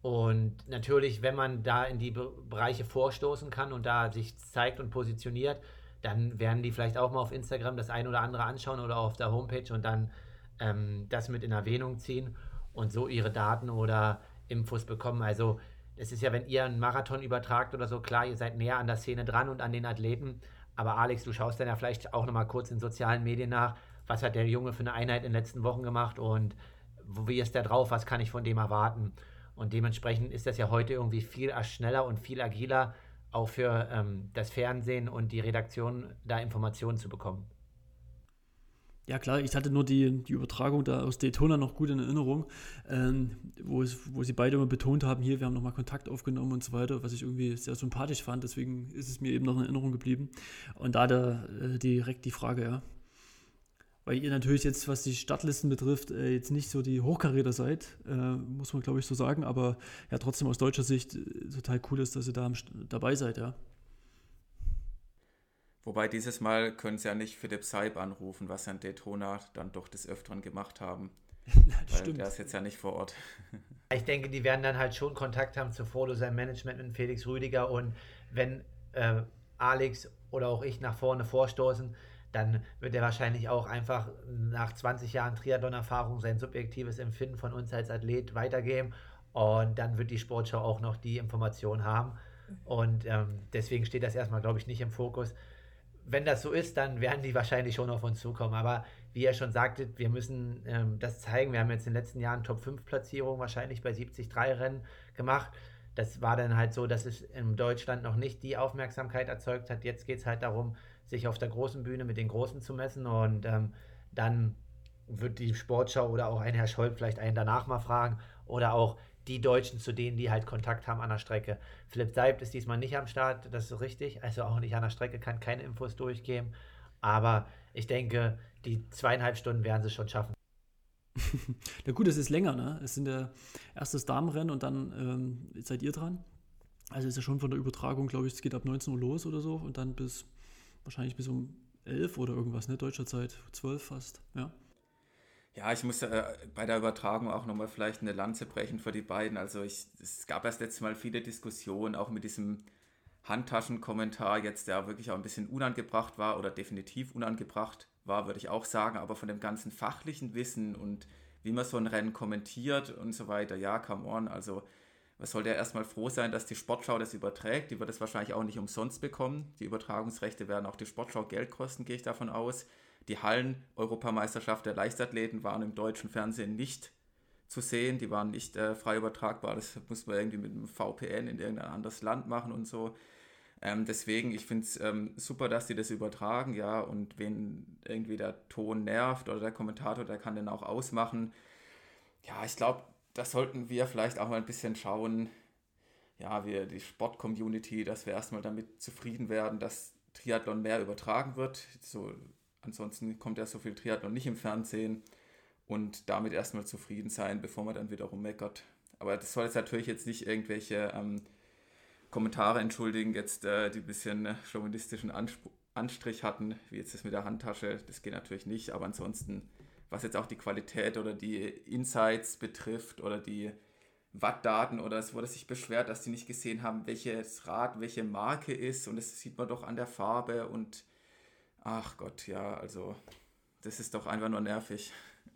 Und natürlich, wenn man da in die Bereiche vorstoßen kann und da sich zeigt und positioniert, dann werden die vielleicht auch mal auf Instagram das ein oder andere anschauen oder auf der Homepage und dann ähm, das mit in Erwähnung ziehen und so ihre Daten oder Infos bekommen. Also es ist ja, wenn ihr einen Marathon übertragt oder so, klar, ihr seid näher an der Szene dran und an den Athleten. Aber Alex, du schaust dann ja vielleicht auch nochmal kurz in sozialen Medien nach, was hat der Junge für eine Einheit in den letzten Wochen gemacht und wie ist der drauf, was kann ich von dem erwarten. Und dementsprechend ist das ja heute irgendwie viel schneller und viel agiler, auch für ähm, das Fernsehen und die Redaktion da Informationen zu bekommen. Ja klar, ich hatte nur die, die Übertragung da aus Daytona noch gut in Erinnerung, ähm, wo, es, wo sie beide immer betont haben, hier, wir haben nochmal Kontakt aufgenommen und so weiter, was ich irgendwie sehr sympathisch fand, deswegen ist es mir eben noch in Erinnerung geblieben. Und da da äh, direkt die Frage, ja. Weil ihr natürlich jetzt, was die Startlisten betrifft, äh, jetzt nicht so die Hochkaräter seid, äh, muss man glaube ich so sagen, aber ja trotzdem aus deutscher Sicht äh, total cool ist, dass ihr da dabei seid, ja. Wobei dieses Mal können sie ja nicht Philipp Seib anrufen, was sie an Daytona dann doch des Öfteren gemacht haben. Weil stimmt. Der ist jetzt ja nicht vor Ort. Ich denke, die werden dann halt schon Kontakt haben zu Frodo, seinem Management mit Felix Rüdiger und wenn äh, Alex oder auch ich nach vorne vorstoßen, dann wird er wahrscheinlich auch einfach nach 20 Jahren Triathlon-Erfahrung sein subjektives Empfinden von uns als Athlet weitergeben. Und dann wird die Sportschau auch noch die Information haben. Und ähm, deswegen steht das erstmal, glaube ich, nicht im Fokus. Wenn das so ist, dann werden die wahrscheinlich schon auf uns zukommen. Aber wie ihr schon sagtet, wir müssen ähm, das zeigen. Wir haben jetzt in den letzten Jahren Top-5-Platzierung wahrscheinlich bei 73 Rennen gemacht. Das war dann halt so, dass es in Deutschland noch nicht die Aufmerksamkeit erzeugt hat. Jetzt geht es halt darum, sich auf der großen Bühne mit den Großen zu messen und ähm, dann wird die Sportschau oder auch ein Herr Scholl vielleicht einen danach mal fragen oder auch die Deutschen zu denen, die halt Kontakt haben an der Strecke. Philipp Seibt ist diesmal nicht am Start, das ist richtig, also auch nicht an der Strecke, kann keine Infos durchgeben, aber ich denke, die zweieinhalb Stunden werden sie schon schaffen. Na gut, es ist länger, ne? Es sind ja erstes Damenrennen und dann ähm, seid ihr dran. Also ist ja schon von der Übertragung, glaube ich, es geht ab 19 Uhr los oder so und dann bis wahrscheinlich bis um 11 oder irgendwas, ne? Deutscher Zeit, 12 fast, ja. Ja, ich muss äh, bei der Übertragung auch nochmal vielleicht eine Lanze brechen für die beiden. Also ich, es gab erst letztes Mal viele Diskussionen, auch mit diesem Handtaschenkommentar jetzt, der wirklich auch ein bisschen unangebracht war oder definitiv unangebracht war, würde ich auch sagen, aber von dem ganzen fachlichen Wissen und wie man so ein Rennen kommentiert und so weiter, ja, come on, also man sollte ja erstmal froh sein, dass die Sportschau das überträgt. Die wird es wahrscheinlich auch nicht umsonst bekommen. Die Übertragungsrechte werden auch die Sportschau Geld kosten, gehe ich davon aus. Die Hallen-Europameisterschaft der Leichtathleten waren im deutschen Fernsehen nicht zu sehen. Die waren nicht äh, frei übertragbar. Das muss man irgendwie mit einem VPN in irgendein anderes Land machen und so. Ähm, deswegen, ich finde es ähm, super, dass die das übertragen, ja. Und wen irgendwie der Ton nervt oder der Kommentator, der kann den auch ausmachen. Ja, ich glaube, da sollten wir vielleicht auch mal ein bisschen schauen, ja, wir, die Sport-Community, dass wir erstmal damit zufrieden werden, dass Triathlon mehr übertragen wird. So, ansonsten kommt ja so viel Triathlon nicht im Fernsehen und damit erstmal zufrieden sein, bevor man dann wiederum meckert. Aber das soll jetzt natürlich jetzt nicht irgendwelche ähm, Kommentare entschuldigen, jetzt äh, die ein bisschen äh, chauvinistischen Anspr Anstrich hatten, wie jetzt das mit der Handtasche. Das geht natürlich nicht, aber ansonsten was jetzt auch die Qualität oder die Insights betrifft oder die Wattdaten oder es wurde sich beschwert, dass die nicht gesehen haben, welches Rad welche Marke ist und das sieht man doch an der Farbe und ach Gott, ja, also das ist doch einfach nur nervig.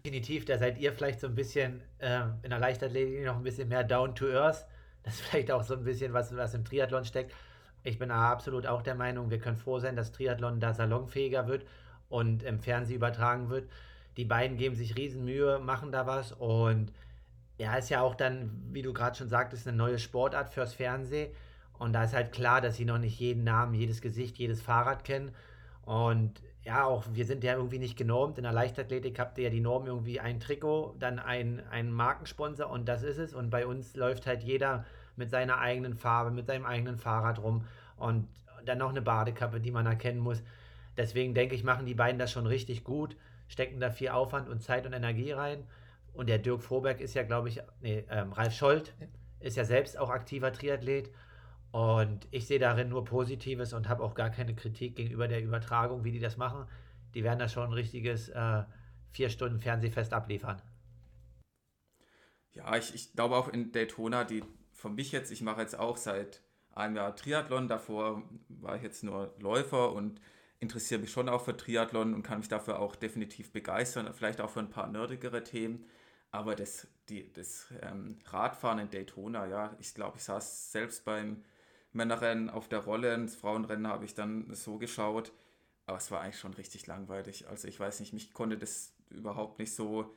Definitiv, da seid ihr vielleicht so ein bisschen äh, in der Leichtathletik noch ein bisschen mehr down to earth. Das ist vielleicht auch so ein bisschen was, was im Triathlon steckt. Ich bin absolut auch der Meinung, wir können froh sein, dass Triathlon da salonfähiger wird und im Fernsehen übertragen wird. Die beiden geben sich Riesenmühe, machen da was und ja, ist ja auch dann, wie du gerade schon sagtest, eine neue Sportart fürs Fernsehen. Und da ist halt klar, dass sie noch nicht jeden Namen, jedes Gesicht, jedes Fahrrad kennen. Und ja, auch wir sind ja irgendwie nicht genormt. In der Leichtathletik habt ihr ja die Norm irgendwie ein Trikot, dann ein, ein Markensponsor und das ist es. Und bei uns läuft halt jeder mit seiner eigenen Farbe, mit seinem eigenen Fahrrad rum und dann noch eine Badekappe, die man erkennen muss. Deswegen denke ich, machen die beiden das schon richtig gut stecken da viel Aufwand und Zeit und Energie rein. Und der Dirk Froberg ist ja, glaube ich, nee, ähm, Ralf Scholz ist ja selbst auch aktiver Triathlet. Und ich sehe darin nur Positives und habe auch gar keine Kritik gegenüber der Übertragung, wie die das machen. Die werden da schon ein richtiges äh, vier Stunden Fernsehfest abliefern. Ja, ich, ich glaube auch in Daytona, die für mich jetzt, ich mache jetzt auch seit einem Jahr Triathlon, davor war ich jetzt nur Läufer und interessiere mich schon auch für Triathlon und kann mich dafür auch definitiv begeistern, vielleicht auch für ein paar nerdigere Themen. Aber das, die, das ähm, Radfahren in Daytona, ja, ich glaube, ich saß selbst beim Männerrennen auf der Rolle, das Frauenrennen habe ich dann so geschaut, aber es war eigentlich schon richtig langweilig. Also ich weiß nicht, mich konnte das überhaupt nicht so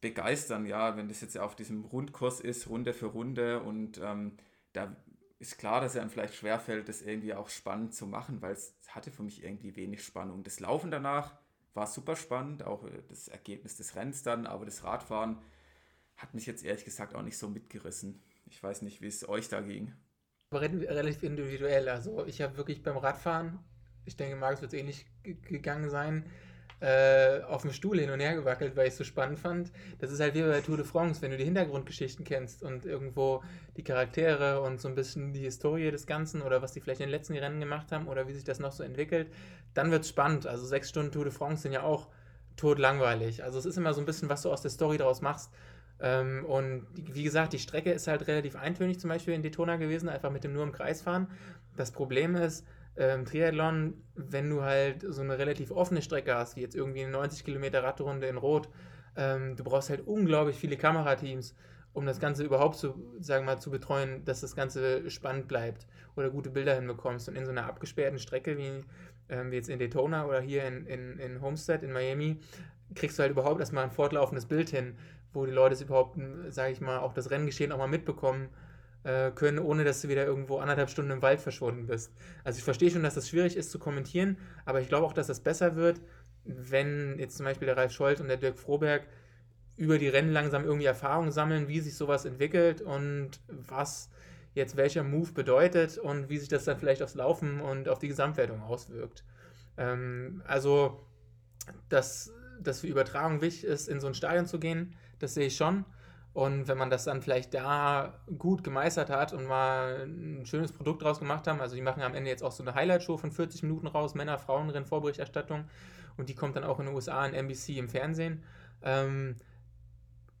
begeistern, ja, wenn das jetzt auf diesem Rundkurs ist, Runde für Runde und ähm, da ist klar, dass es einem vielleicht schwerfällt, das irgendwie auch spannend zu machen, weil es hatte für mich irgendwie wenig Spannung. Das Laufen danach war super spannend, auch äh, das Ergebnis des Rennens dann, aber das Radfahren hat mich jetzt ehrlich gesagt auch nicht so mitgerissen. Ich weiß nicht, wie es euch da ging. Relativ individuell. Also ich habe wirklich beim Radfahren, ich denke, Markus wird es ähnlich gegangen sein, äh, auf dem Stuhl hin und her gewackelt, weil ich es so spannend fand. Das ist halt wie bei Tour de France, wenn du die Hintergrundgeschichten kennst und irgendwo die Charaktere und so ein bisschen die Historie des Ganzen oder was die vielleicht in den letzten Rennen gemacht haben oder wie sich das noch so entwickelt, dann wird es spannend. Also sechs Stunden Tour de France sind ja auch totlangweilig. Also es ist immer so ein bisschen, was du aus der Story daraus machst. Ähm, und wie gesagt, die Strecke ist halt relativ eintönig zum Beispiel in Daytona gewesen, einfach mit dem nur im Kreis fahren. Das Problem ist, ähm, Triathlon, wenn du halt so eine relativ offene Strecke hast, wie jetzt irgendwie eine 90 Kilometer Radrunde in Rot, ähm, du brauchst halt unglaublich viele Kamerateams, um das Ganze überhaupt zu, sagen mal, zu betreuen, dass das Ganze spannend bleibt oder gute Bilder hinbekommst. Und in so einer abgesperrten Strecke wie, ähm, wie jetzt in Daytona oder hier in, in, in Homestead in Miami, kriegst du halt überhaupt erstmal ein fortlaufendes Bild hin, wo die Leute überhaupt, sage ich mal, auch das Renngeschehen auch mal mitbekommen äh, können, ohne dass du wieder irgendwo anderthalb Stunden im Wald verschwunden bist. Also ich verstehe schon, dass das schwierig ist zu kommentieren, aber ich glaube auch, dass das besser wird, wenn jetzt zum Beispiel der Ralf Scholz und der Dirk Froberg über die Rennen langsam irgendwie Erfahrung sammeln, wie sich sowas entwickelt und was jetzt welcher Move bedeutet und wie sich das dann vielleicht aufs Laufen und auf die Gesamtwertung auswirkt. Ähm, also, dass, dass für Übertragung wichtig ist, in so ein Stadion zu gehen, das sehe ich schon. Und wenn man das dann vielleicht da gut gemeistert hat und mal ein schönes Produkt draus gemacht haben, also die machen am Ende jetzt auch so eine Highlight-Show von 40 Minuten raus, Männer, Frauen, Rennvorberichterstattung und die kommt dann auch in den USA in NBC im Fernsehen, ähm,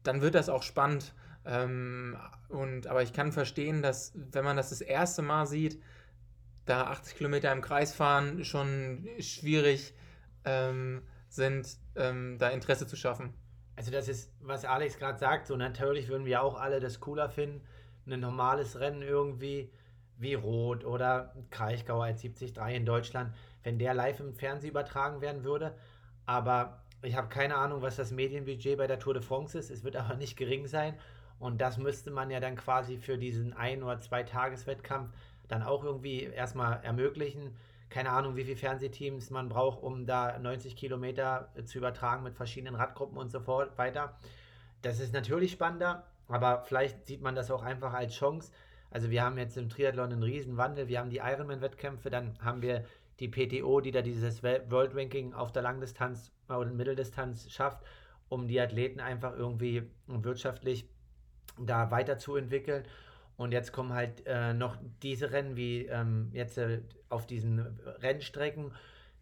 dann wird das auch spannend. Ähm, und, aber ich kann verstehen, dass wenn man das das erste Mal sieht, da 80 Kilometer im Kreis fahren schon schwierig ähm, sind, ähm, da Interesse zu schaffen. Also das ist, was Alex gerade sagt, so natürlich würden wir auch alle das cooler finden, ein normales Rennen irgendwie wie Rot oder Kraichgau als 73 in Deutschland, wenn der live im Fernsehen übertragen werden würde. Aber ich habe keine Ahnung, was das Medienbudget bei der Tour de France ist. Es wird aber nicht gering sein. Und das müsste man ja dann quasi für diesen ein- oder zwei Tageswettkampf dann auch irgendwie erstmal ermöglichen keine Ahnung, wie viele Fernsehteams man braucht, um da 90 Kilometer zu übertragen mit verschiedenen Radgruppen und so fort weiter. Das ist natürlich spannender, aber vielleicht sieht man das auch einfach als Chance. Also wir haben jetzt im Triathlon einen Riesenwandel. Wir haben die Ironman-Wettkämpfe, dann haben wir die PTO, die da dieses World Ranking auf der Langdistanz oder Mitteldistanz schafft, um die Athleten einfach irgendwie wirtschaftlich da weiterzuentwickeln. Und jetzt kommen halt äh, noch diese Rennen wie ähm, jetzt äh, auf diesen Rennstrecken.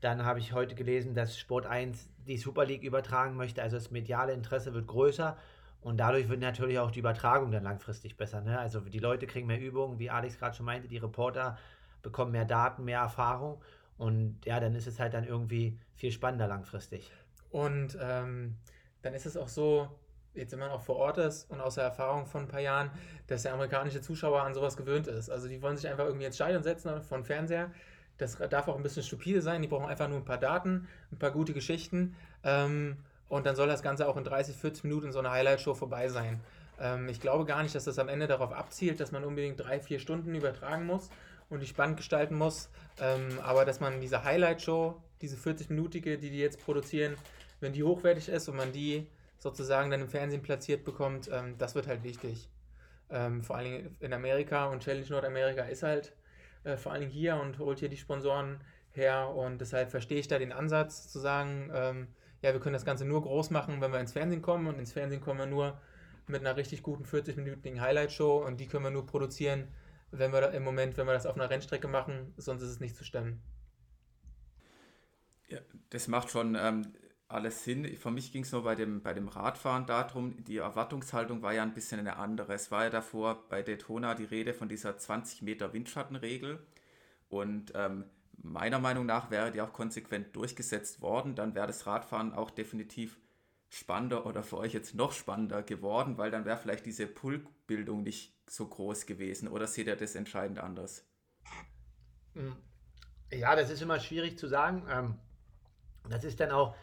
Dann habe ich heute gelesen, dass Sport 1 die Super League übertragen möchte. Also das mediale Interesse wird größer. Und dadurch wird natürlich auch die Übertragung dann langfristig besser. Ne? Also die Leute kriegen mehr Übungen, wie Alex gerade schon meinte, die Reporter bekommen mehr Daten, mehr Erfahrung. Und ja, dann ist es halt dann irgendwie viel spannender langfristig. Und ähm, dann ist es auch so, jetzt man auch vor Ort ist und aus der Erfahrung von ein paar Jahren, dass der amerikanische Zuschauer an sowas gewöhnt ist. Also die wollen sich einfach irgendwie ins Stadion setzen von Fernseher. Das darf auch ein bisschen stupide sein. Die brauchen einfach nur ein paar Daten, ein paar gute Geschichten. Ähm, und dann soll das Ganze auch in 30, 40 Minuten in so einer Highlight-Show vorbei sein. Ähm, ich glaube gar nicht, dass das am Ende darauf abzielt, dass man unbedingt drei, vier Stunden übertragen muss und die spannend gestalten muss. Ähm, aber dass man diese Highlight-Show, diese 40-minütige, die die jetzt produzieren, wenn die hochwertig ist und man die sozusagen dann im Fernsehen platziert bekommt, ähm, das wird halt wichtig. Ähm, vor allen Dingen in Amerika und Challenge Nordamerika ist halt äh, vor allen Dingen hier und holt hier die Sponsoren her und deshalb verstehe ich da den Ansatz zu sagen, ähm, ja, wir können das Ganze nur groß machen, wenn wir ins Fernsehen kommen und ins Fernsehen kommen wir nur mit einer richtig guten 40-minütigen Highlight-Show und die können wir nur produzieren, wenn wir da, im Moment, wenn wir das auf einer Rennstrecke machen, sonst ist es nicht zu stemmen. Ja, das macht schon ähm, alles Sinn. Für mich ging es nur bei dem, bei dem Radfahren darum, die Erwartungshaltung war ja ein bisschen eine andere. Es war ja davor bei Daytona die Rede von dieser 20 Meter Windschattenregel. Und ähm, meiner Meinung nach wäre die auch konsequent durchgesetzt worden. Dann wäre das Radfahren auch definitiv spannender oder für euch jetzt noch spannender geworden, weil dann wäre vielleicht diese Pulkbildung nicht so groß gewesen. Oder seht ihr das entscheidend anders? Hm. Ja, das ist immer schwierig zu sagen. Ähm, das ist dann auch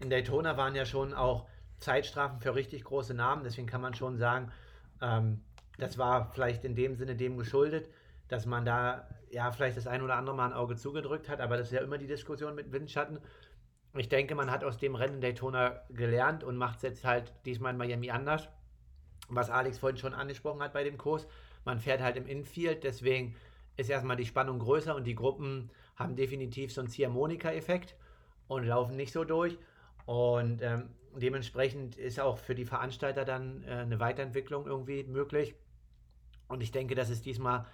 in Daytona waren ja schon auch Zeitstrafen für richtig große Namen, deswegen kann man schon sagen, ähm, das war vielleicht in dem Sinne dem geschuldet, dass man da ja vielleicht das ein oder andere Mal ein Auge zugedrückt hat, aber das ist ja immer die Diskussion mit Windschatten. Ich denke, man hat aus dem Rennen Daytona gelernt und macht es jetzt halt diesmal in Miami anders. Was Alex vorhin schon angesprochen hat bei dem Kurs. Man fährt halt im Infield, deswegen ist erstmal die Spannung größer und die Gruppen haben definitiv so einen Ziehharmonika-Effekt und laufen nicht so durch. Und ähm, dementsprechend ist auch für die Veranstalter dann äh, eine Weiterentwicklung irgendwie möglich. Und ich denke, dass es diesmal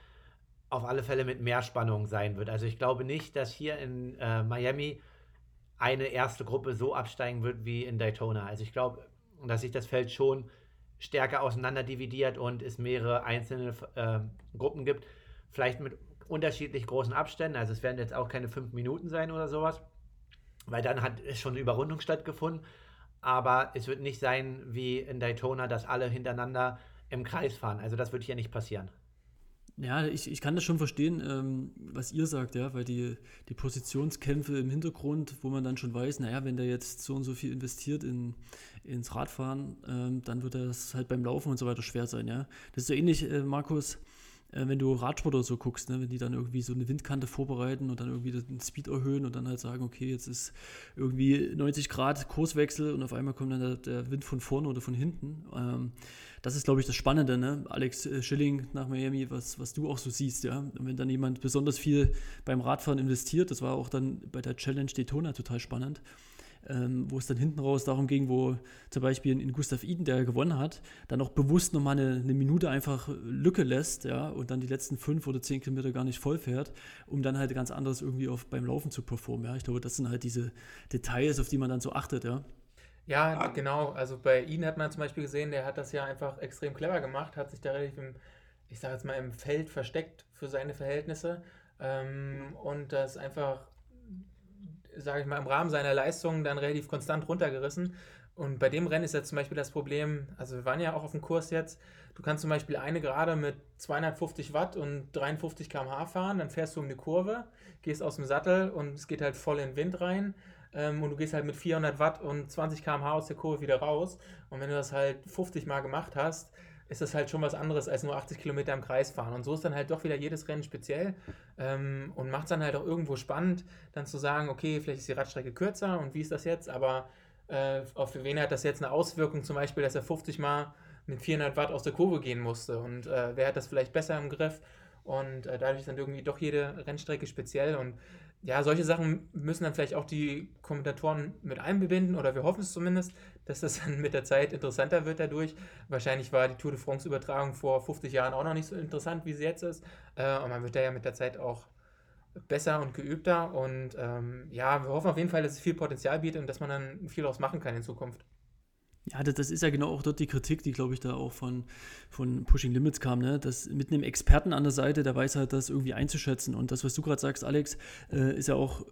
auf alle Fälle mit mehr Spannung sein wird. Also ich glaube nicht, dass hier in äh, Miami eine erste Gruppe so absteigen wird wie in Daytona. Also ich glaube, dass sich das Feld schon stärker auseinander dividiert und es mehrere einzelne äh, Gruppen gibt. Vielleicht mit unterschiedlich großen Abständen. Also es werden jetzt auch keine fünf Minuten sein oder sowas, weil dann hat schon eine Überrundung stattgefunden. Aber es wird nicht sein wie in Daytona, dass alle hintereinander im Kreis fahren. Also das wird hier nicht passieren. Ja, ich, ich kann das schon verstehen, ähm, was ihr sagt, ja, weil die, die Positionskämpfe im Hintergrund, wo man dann schon weiß, naja, wenn der jetzt so und so viel investiert in, ins Radfahren, ähm, dann wird das halt beim Laufen und so weiter schwer sein, ja. Das ist so ähnlich, äh, Markus, äh, wenn du Radsport oder so guckst, ne, wenn die dann irgendwie so eine Windkante vorbereiten und dann irgendwie den Speed erhöhen und dann halt sagen, okay, jetzt ist irgendwie 90 Grad Kurswechsel und auf einmal kommt dann der, der Wind von vorne oder von hinten. Ähm, das ist, glaube ich, das Spannende, ne? Alex äh, Schilling nach Miami, was, was du auch so siehst, ja. Und wenn dann jemand besonders viel beim Radfahren investiert, das war auch dann bei der Challenge Daytona total spannend, ähm, wo es dann hinten raus darum ging, wo zum Beispiel in, Gustav Iden, der gewonnen hat, dann auch bewusst nochmal eine, eine Minute einfach Lücke lässt, ja, und dann die letzten fünf oder zehn Kilometer gar nicht voll fährt, um dann halt ganz anders irgendwie auf, beim Laufen zu performen, ja. Ich glaube, das sind halt diese Details, auf die man dann so achtet, ja. Ja, genau. Also bei ihm hat man zum Beispiel gesehen, der hat das ja einfach extrem clever gemacht, hat sich da relativ im, ich sage jetzt mal, im Feld versteckt für seine Verhältnisse ähm, und das einfach, sage ich mal, im Rahmen seiner Leistungen dann relativ konstant runtergerissen. Und bei dem Rennen ist jetzt zum Beispiel das Problem, also wir waren ja auch auf dem Kurs jetzt, du kannst zum Beispiel eine Gerade mit 250 Watt und 53 km/h fahren, dann fährst du um die Kurve, gehst aus dem Sattel und es geht halt voll in den Wind rein ähm, und du gehst halt mit 400 Watt und 20 km/h aus der Kurve wieder raus. Und wenn du das halt 50 Mal gemacht hast, ist das halt schon was anderes als nur 80 Kilometer im Kreis fahren. Und so ist dann halt doch wieder jedes Rennen speziell ähm, und macht es dann halt auch irgendwo spannend, dann zu sagen, okay, vielleicht ist die Radstrecke kürzer und wie ist das jetzt, aber äh, auf wen hat das jetzt eine Auswirkung, zum Beispiel, dass er 50 Mal mit 400 Watt aus der Kurve gehen musste. Und äh, wer hat das vielleicht besser im Griff? Und äh, dadurch ist dann irgendwie doch jede Rennstrecke speziell. Und ja, solche Sachen müssen dann vielleicht auch die Kommentatoren mit einbinden oder wir hoffen es zumindest, dass das dann mit der Zeit interessanter wird dadurch. Wahrscheinlich war die Tour de France-Übertragung vor 50 Jahren auch noch nicht so interessant, wie sie jetzt ist. Äh, und man wird da ja mit der Zeit auch besser und geübter. Und ähm, ja, wir hoffen auf jeden Fall, dass es viel Potenzial bietet und dass man dann viel daraus machen kann in Zukunft. Ja, das, ist ja genau auch dort die Kritik, die, glaube ich, da auch von, von Pushing Limits kam, ne? dass mit einem Experten an der Seite, der weiß halt, das irgendwie einzuschätzen. Und das, was du gerade sagst, Alex, äh, ist ja auch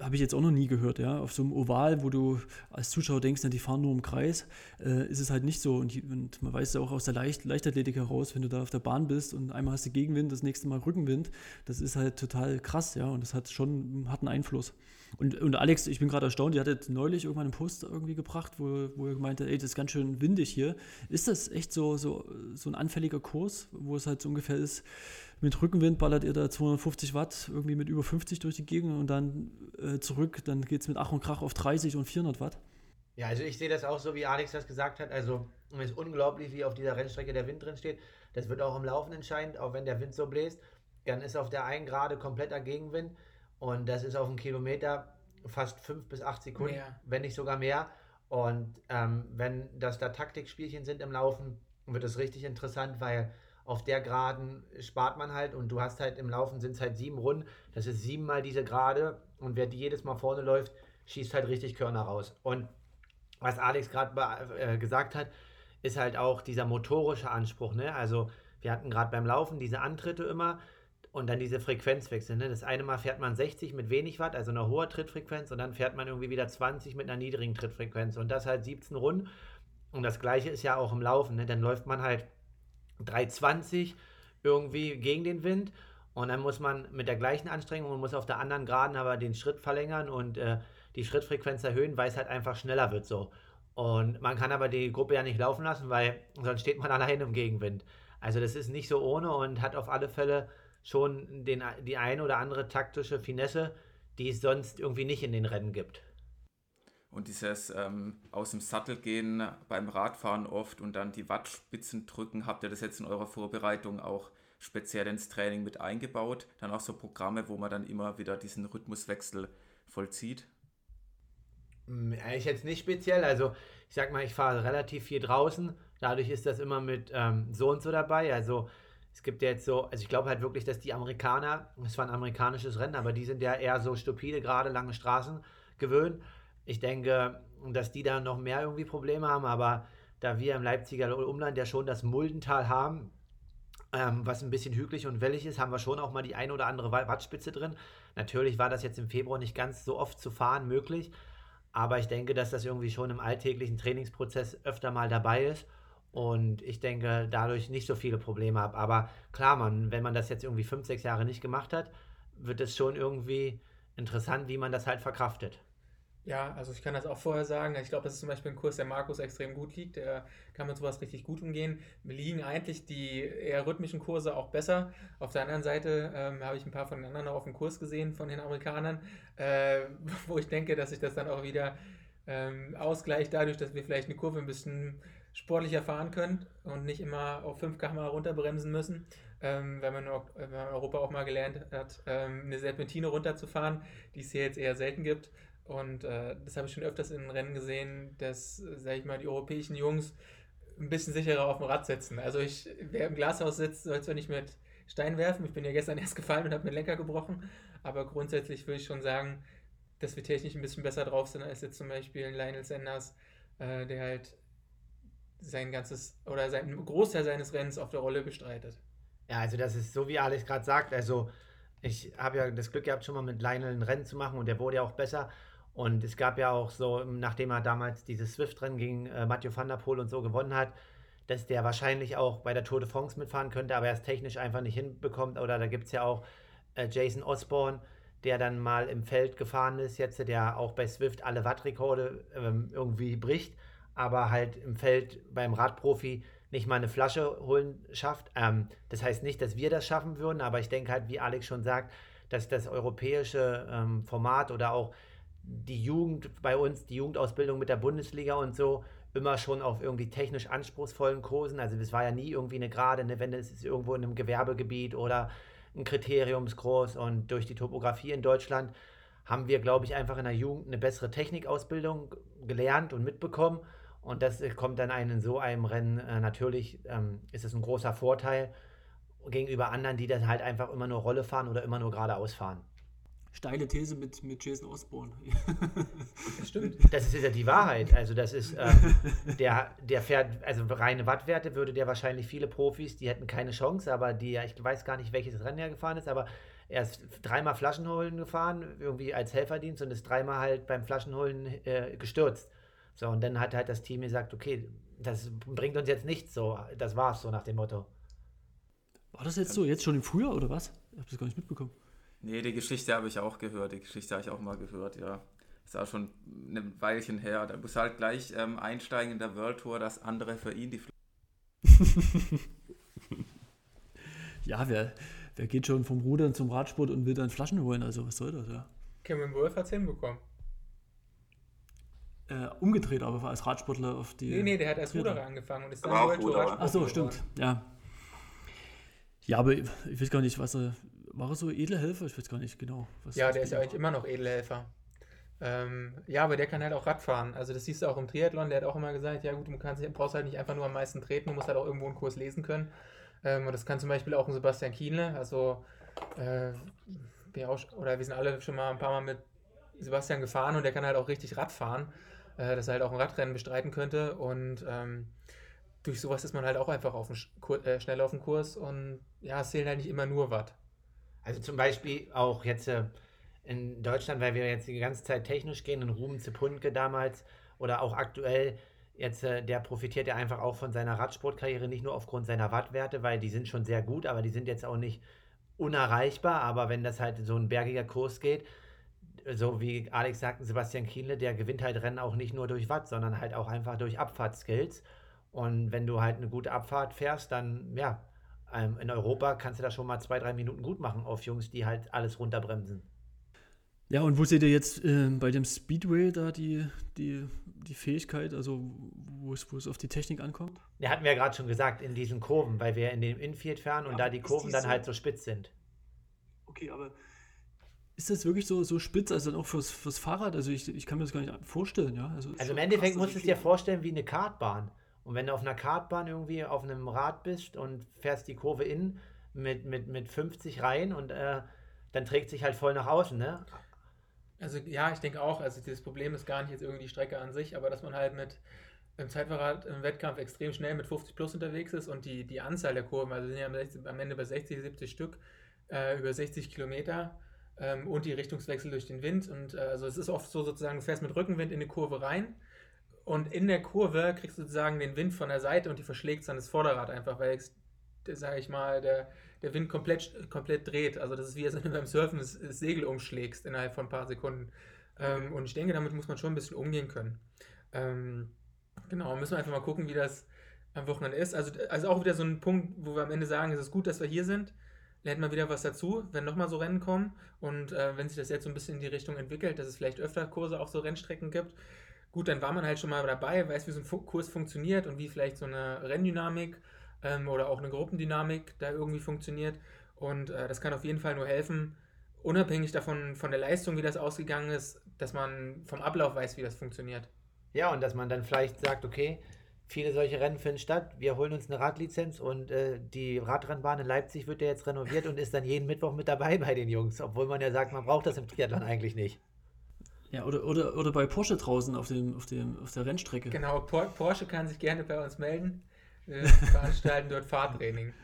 habe ich jetzt auch noch nie gehört, ja. Auf so einem Oval, wo du als Zuschauer denkst, na, die fahren nur im Kreis, äh, ist es halt nicht so. Und, und man weiß ja auch aus der Leicht Leichtathletik heraus, wenn du da auf der Bahn bist und einmal hast du Gegenwind, das nächste Mal Rückenwind, das ist halt total krass, ja. Und das hat schon hat einen Einfluss. Und, und Alex, ich bin gerade erstaunt, die hattet neulich irgendwann einen Post irgendwie gebracht, wo, wo er gemeint hat, ey, das ist ganz schön windig hier. Ist das echt so, so, so ein anfälliger Kurs, wo es halt so ungefähr ist, mit Rückenwind ballert ihr da 250 Watt irgendwie mit über 50 durch die Gegend und dann äh, zurück, dann geht es mit Ach und Krach auf 30 und 400 Watt. Ja, also ich sehe das auch so, wie Alex das gesagt hat. Also es ist unglaublich, wie auf dieser Rennstrecke der Wind drin steht. Das wird auch im Laufen entscheidend, auch wenn der Wind so bläst. Dann ist auf der einen Gerade kompletter Gegenwind und das ist auf einem Kilometer fast 5 bis 8 Sekunden, mehr. wenn nicht sogar mehr. Und ähm, wenn das da Taktikspielchen sind im Laufen, wird es richtig interessant, weil auf der Geraden spart man halt und du hast halt im Laufen sind es halt sieben Runden. Das ist siebenmal diese Gerade und wer die jedes Mal vorne läuft, schießt halt richtig Körner raus. Und was Alex gerade äh, gesagt hat, ist halt auch dieser motorische Anspruch. Ne? Also wir hatten gerade beim Laufen diese Antritte immer und dann diese Frequenzwechsel. Ne? Das eine Mal fährt man 60 mit wenig Watt, also einer hoher Trittfrequenz und dann fährt man irgendwie wieder 20 mit einer niedrigen Trittfrequenz und das halt 17 Runden. Und das gleiche ist ja auch im Laufen. Ne? Dann läuft man halt 320 irgendwie gegen den Wind. Und dann muss man mit der gleichen Anstrengung und muss auf der anderen Geraden aber den Schritt verlängern und äh, die Schrittfrequenz erhöhen, weil es halt einfach schneller wird so. Und man kann aber die Gruppe ja nicht laufen lassen, weil sonst steht man allein im Gegenwind. Also das ist nicht so ohne und hat auf alle Fälle schon den, die eine oder andere taktische Finesse, die es sonst irgendwie nicht in den Rennen gibt. Und dieses ähm, aus dem Sattel gehen beim Radfahren oft und dann die Wattspitzen drücken, habt ihr das jetzt in eurer Vorbereitung auch speziell ins Training mit eingebaut? Dann auch so Programme, wo man dann immer wieder diesen Rhythmuswechsel vollzieht? Hm, ich jetzt nicht speziell. Also ich sag mal, ich fahre relativ viel draußen. Dadurch ist das immer mit ähm, so und so dabei. Also es gibt ja jetzt so, also ich glaube halt wirklich, dass die Amerikaner, es war ein amerikanisches Rennen, aber die sind ja eher so stupide, gerade lange Straßen gewöhnt. Ich denke, dass die da noch mehr irgendwie Probleme haben, aber da wir im Leipziger Umland ja schon das Muldental haben, ähm, was ein bisschen hügelig und wellig ist, haben wir schon auch mal die eine oder andere Wattspitze drin. Natürlich war das jetzt im Februar nicht ganz so oft zu fahren möglich, aber ich denke, dass das irgendwie schon im alltäglichen Trainingsprozess öfter mal dabei ist und ich denke, dadurch nicht so viele Probleme habe. Aber klar, man, wenn man das jetzt irgendwie fünf, sechs Jahre nicht gemacht hat, wird es schon irgendwie interessant, wie man das halt verkraftet. Ja, also ich kann das auch vorher sagen. Ich glaube, das ist zum Beispiel ein Kurs, der Markus extrem gut liegt. Der kann mit sowas richtig gut umgehen. Wir liegen eigentlich die eher rhythmischen Kurse auch besser. Auf der anderen Seite ähm, habe ich ein paar von den anderen auch auf dem Kurs gesehen, von den Amerikanern, äh, wo ich denke, dass sich das dann auch wieder ähm, ausgleicht dadurch, dass wir vielleicht eine Kurve ein bisschen sportlicher fahren können und nicht immer auf 5 km runterbremsen müssen. Ähm, wenn, man wenn man in Europa auch mal gelernt hat, ähm, eine Serpentine runterzufahren, die es hier jetzt eher selten gibt. Und äh, das habe ich schon öfters in Rennen gesehen, dass, sage ich mal, die europäischen Jungs ein bisschen sicherer auf dem Rad sitzen. Also ich, wer im Glashaus sitzt, soll zwar nicht mit Stein werfen. Ich bin ja gestern erst gefallen und habe mir den Lenker gebrochen. Aber grundsätzlich würde ich schon sagen, dass wir technisch ein bisschen besser drauf sind als jetzt zum Beispiel Lionel Sanders, äh, der halt sein ganzes oder sein Großteil seines Rennens auf der Rolle bestreitet. Ja, also das ist so, wie Alex gerade sagt. Also ich habe ja das Glück gehabt, schon mal mit Lionel ein Rennen zu machen und der wurde ja auch besser. Und es gab ja auch so, nachdem er damals dieses Swift-Rennen gegen äh, Mathieu van der Poel und so gewonnen hat, dass der wahrscheinlich auch bei der Tour de France mitfahren könnte, aber er es technisch einfach nicht hinbekommt. Oder da gibt es ja auch äh, Jason Osborne, der dann mal im Feld gefahren ist, jetzt der auch bei Swift alle Wattrekorde ähm, irgendwie bricht, aber halt im Feld beim Radprofi nicht mal eine Flasche holen schafft. Ähm, das heißt nicht, dass wir das schaffen würden, aber ich denke halt, wie Alex schon sagt, dass das europäische ähm, Format oder auch die Jugend bei uns, die Jugendausbildung mit der Bundesliga und so, immer schon auf irgendwie technisch anspruchsvollen Kursen. Also das war ja nie irgendwie eine gerade, ne, wenn es ist irgendwo in einem Gewerbegebiet oder ein Kriteriumskurs und durch die Topografie in Deutschland haben wir, glaube ich, einfach in der Jugend eine bessere Technikausbildung gelernt und mitbekommen. Und das kommt dann einem in so einem Rennen äh, natürlich, ähm, ist es ein großer Vorteil gegenüber anderen, die dann halt einfach immer nur Rolle fahren oder immer nur geradeaus fahren. Steile These mit, mit Jason Osborne. Das stimmt. Das ist ja die Wahrheit. Also das ist, ähm, der, der fährt, also reine Wattwerte würde der wahrscheinlich viele Profis, die hätten keine Chance, aber die, ich weiß gar nicht, welches Rennen er gefahren ist, aber er ist dreimal Flaschenholen gefahren, irgendwie als Helferdienst und ist dreimal halt beim Flaschenholen äh, gestürzt. So, und dann hat halt das Team gesagt, okay, das bringt uns jetzt nichts so, das war's so nach dem Motto. War das jetzt so, jetzt schon im Frühjahr oder was? Ich habe das gar nicht mitbekommen. Nee, die Geschichte habe ich auch gehört. Die Geschichte habe ich auch mal gehört, ja. Ist auch schon ein Weilchen her. Da muss halt gleich ähm, einsteigen in der World Tour, dass andere für ihn die Ja, wer, wer geht schon vom Rudern zum Radsport und will dann Flaschen holen? Also, was soll das, ja? Cameron Wolf hat es hinbekommen. Äh, umgedreht, aber als Radsportler auf die. Nee, nee, der hat als Ruderer angefangen und ist dann World Tour Ach so, stimmt, ja. Ja, aber ich, ich weiß gar nicht, was er war er so Edelhelfer? Ich weiß gar nicht genau. ja, der ist ja eigentlich immer noch Edelhelfer. Ähm, ja, aber der kann halt auch Radfahren. Also das siehst du auch im Triathlon. Der hat auch immer gesagt, ja gut, du kannst, brauchst halt nicht einfach nur am meisten treten, du musst halt auch irgendwo einen Kurs lesen können. Ähm, und das kann zum Beispiel auch ein Sebastian Kienle. Also äh, wir auch, oder wir sind alle schon mal ein paar Mal mit Sebastian gefahren und der kann halt auch richtig Radfahren, äh, dass er halt auch ein Radrennen bestreiten könnte. Und ähm, durch sowas ist man halt auch einfach auf dem, äh, schnell auf dem Kurs und ja, es zählen halt nicht immer nur Watt. Also zum Beispiel auch jetzt äh, in Deutschland, weil wir jetzt die ganze Zeit technisch gehen, in Ruben Zepunke damals oder auch aktuell, jetzt äh, der profitiert ja einfach auch von seiner Radsportkarriere, nicht nur aufgrund seiner Wattwerte, weil die sind schon sehr gut, aber die sind jetzt auch nicht unerreichbar. Aber wenn das halt so ein bergiger Kurs geht, so wie Alex sagte, Sebastian Kienle, der gewinnt halt Rennen auch nicht nur durch Watt, sondern halt auch einfach durch Abfahrtskills. Und wenn du halt eine gute Abfahrt fährst, dann ja, ähm, in Europa kannst du da schon mal zwei, drei Minuten gut machen auf Jungs, die halt alles runterbremsen. Ja, und wo seht ihr jetzt äh, bei dem Speedway da die, die, die Fähigkeit, also wo es, wo es auf die Technik ankommt? Ja, hatten wir ja gerade schon gesagt, in diesen Kurven, weil wir in dem Infield fahren und ja, da die Kurven die dann so? halt so spitz sind. Okay, aber ist das wirklich so, so spitz, also dann auch fürs, fürs Fahrrad? Also ich, ich kann mir das gar nicht vorstellen, ja. Also, also im Endeffekt musst du es dir vorstellen wie eine Kartbahn. Und wenn du auf einer Kartbahn irgendwie auf einem Rad bist und fährst die Kurve in mit, mit, mit 50 rein und äh, dann trägt sich halt voll nach außen, ne? Also ja, ich denke auch, also das Problem ist gar nicht jetzt irgendwie die Strecke an sich, aber dass man halt mit im Zeitfahrrad im Wettkampf extrem schnell mit 50 plus unterwegs ist und die, die Anzahl der Kurven, also wir sind ja am Ende bei 60, 70 Stück, äh, über 60 Kilometer ähm, und die Richtungswechsel durch den Wind. Und äh, also es ist oft so sozusagen, du fährst mit Rückenwind in die Kurve rein und in der Kurve kriegst du sozusagen den Wind von der Seite und die verschlägt dann das Vorderrad einfach, weil, sage ich mal, der, der Wind komplett, komplett dreht. Also das ist wie wenn du beim Surfen das, das Segel umschlägst innerhalb von ein paar Sekunden. Ähm, und ich denke, damit muss man schon ein bisschen umgehen können. Ähm, genau, müssen wir einfach mal gucken, wie das am Wochenende ist. Also, also auch wieder so ein Punkt, wo wir am Ende sagen, es ist gut, dass wir hier sind. Lernt man wieder was dazu, wenn nochmal so Rennen kommen. Und äh, wenn sich das jetzt so ein bisschen in die Richtung entwickelt, dass es vielleicht öfter Kurse auf so Rennstrecken gibt. Gut, dann war man halt schon mal dabei, weiß, wie so ein Kurs funktioniert und wie vielleicht so eine Renndynamik ähm, oder auch eine Gruppendynamik da irgendwie funktioniert. Und äh, das kann auf jeden Fall nur helfen, unabhängig davon, von der Leistung, wie das ausgegangen ist, dass man vom Ablauf weiß, wie das funktioniert. Ja, und dass man dann vielleicht sagt, okay, viele solche Rennen finden statt, wir holen uns eine Radlizenz und äh, die Radrennbahn in Leipzig wird ja jetzt renoviert und ist dann jeden Mittwoch mit dabei bei den Jungs, obwohl man ja sagt, man braucht das im Triathlon eigentlich nicht. Ja, oder, oder, oder bei Porsche draußen auf, dem, auf, dem, auf der Rennstrecke. Genau, Porsche kann sich gerne bei uns melden. Wir veranstalten dort Fahrtraining.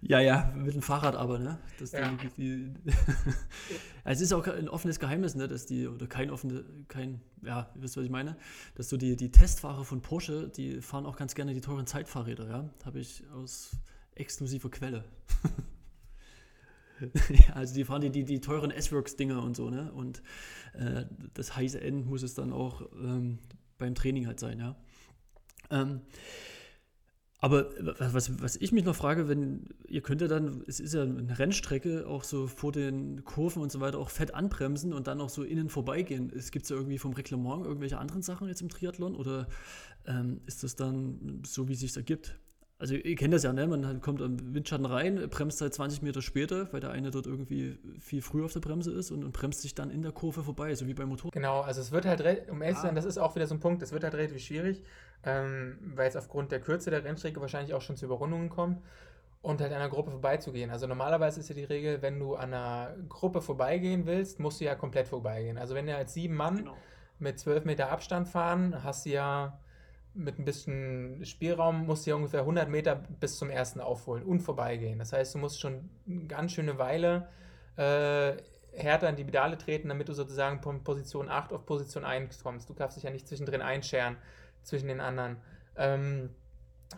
Ja, ja, mit dem Fahrrad aber, ne? Dass ja. die, die es ist auch ein offenes Geheimnis, ne? Dass die, oder kein offenes, kein, ja, ihr wisst, was ich meine, dass so die, die Testfahrer von Porsche, die fahren auch ganz gerne die teuren Zeitfahrräder, ja? Habe ich aus exklusiver Quelle. also die fahren die, die, die teuren S-Works-Dinger und so, ne? Und äh, das heiße End muss es dann auch ähm, beim Training halt sein, ja. Ähm, aber was, was ich mich noch frage, wenn ihr könnt ja dann, es ist ja eine Rennstrecke, auch so vor den Kurven und so weiter, auch fett anbremsen und dann auch so innen vorbeigehen. Es gibt ja irgendwie vom Reglement irgendwelche anderen Sachen jetzt im Triathlon oder ähm, ist das dann so, wie es sich ergibt? Also ihr kennt das ja, ne? Man kommt am Windschatten rein, bremst halt 20 Meter später, weil der eine dort irgendwie viel früher auf der Bremse ist und, und bremst sich dann in der Kurve vorbei, so wie beim Motor. Genau, also es wird halt, um ehrlich zu sein, das ist auch wieder so ein Punkt, es wird halt relativ schwierig, ähm, weil es aufgrund der Kürze der Rennstrecke wahrscheinlich auch schon zu Überrundungen kommt und halt an einer Gruppe vorbeizugehen. Also normalerweise ist ja die Regel, wenn du an einer Gruppe vorbeigehen willst, musst du ja komplett vorbeigehen. Also wenn du als sieben Mann genau. mit zwölf Meter Abstand fahren, hast du ja mit ein bisschen Spielraum musst du ja ungefähr 100 Meter bis zum ersten aufholen und vorbeigehen. Das heißt, du musst schon eine ganz schöne Weile äh, härter in die Pedale treten, damit du sozusagen von Position 8 auf Position 1 kommst. Du darfst dich ja nicht zwischendrin einscheren zwischen den anderen. Ähm,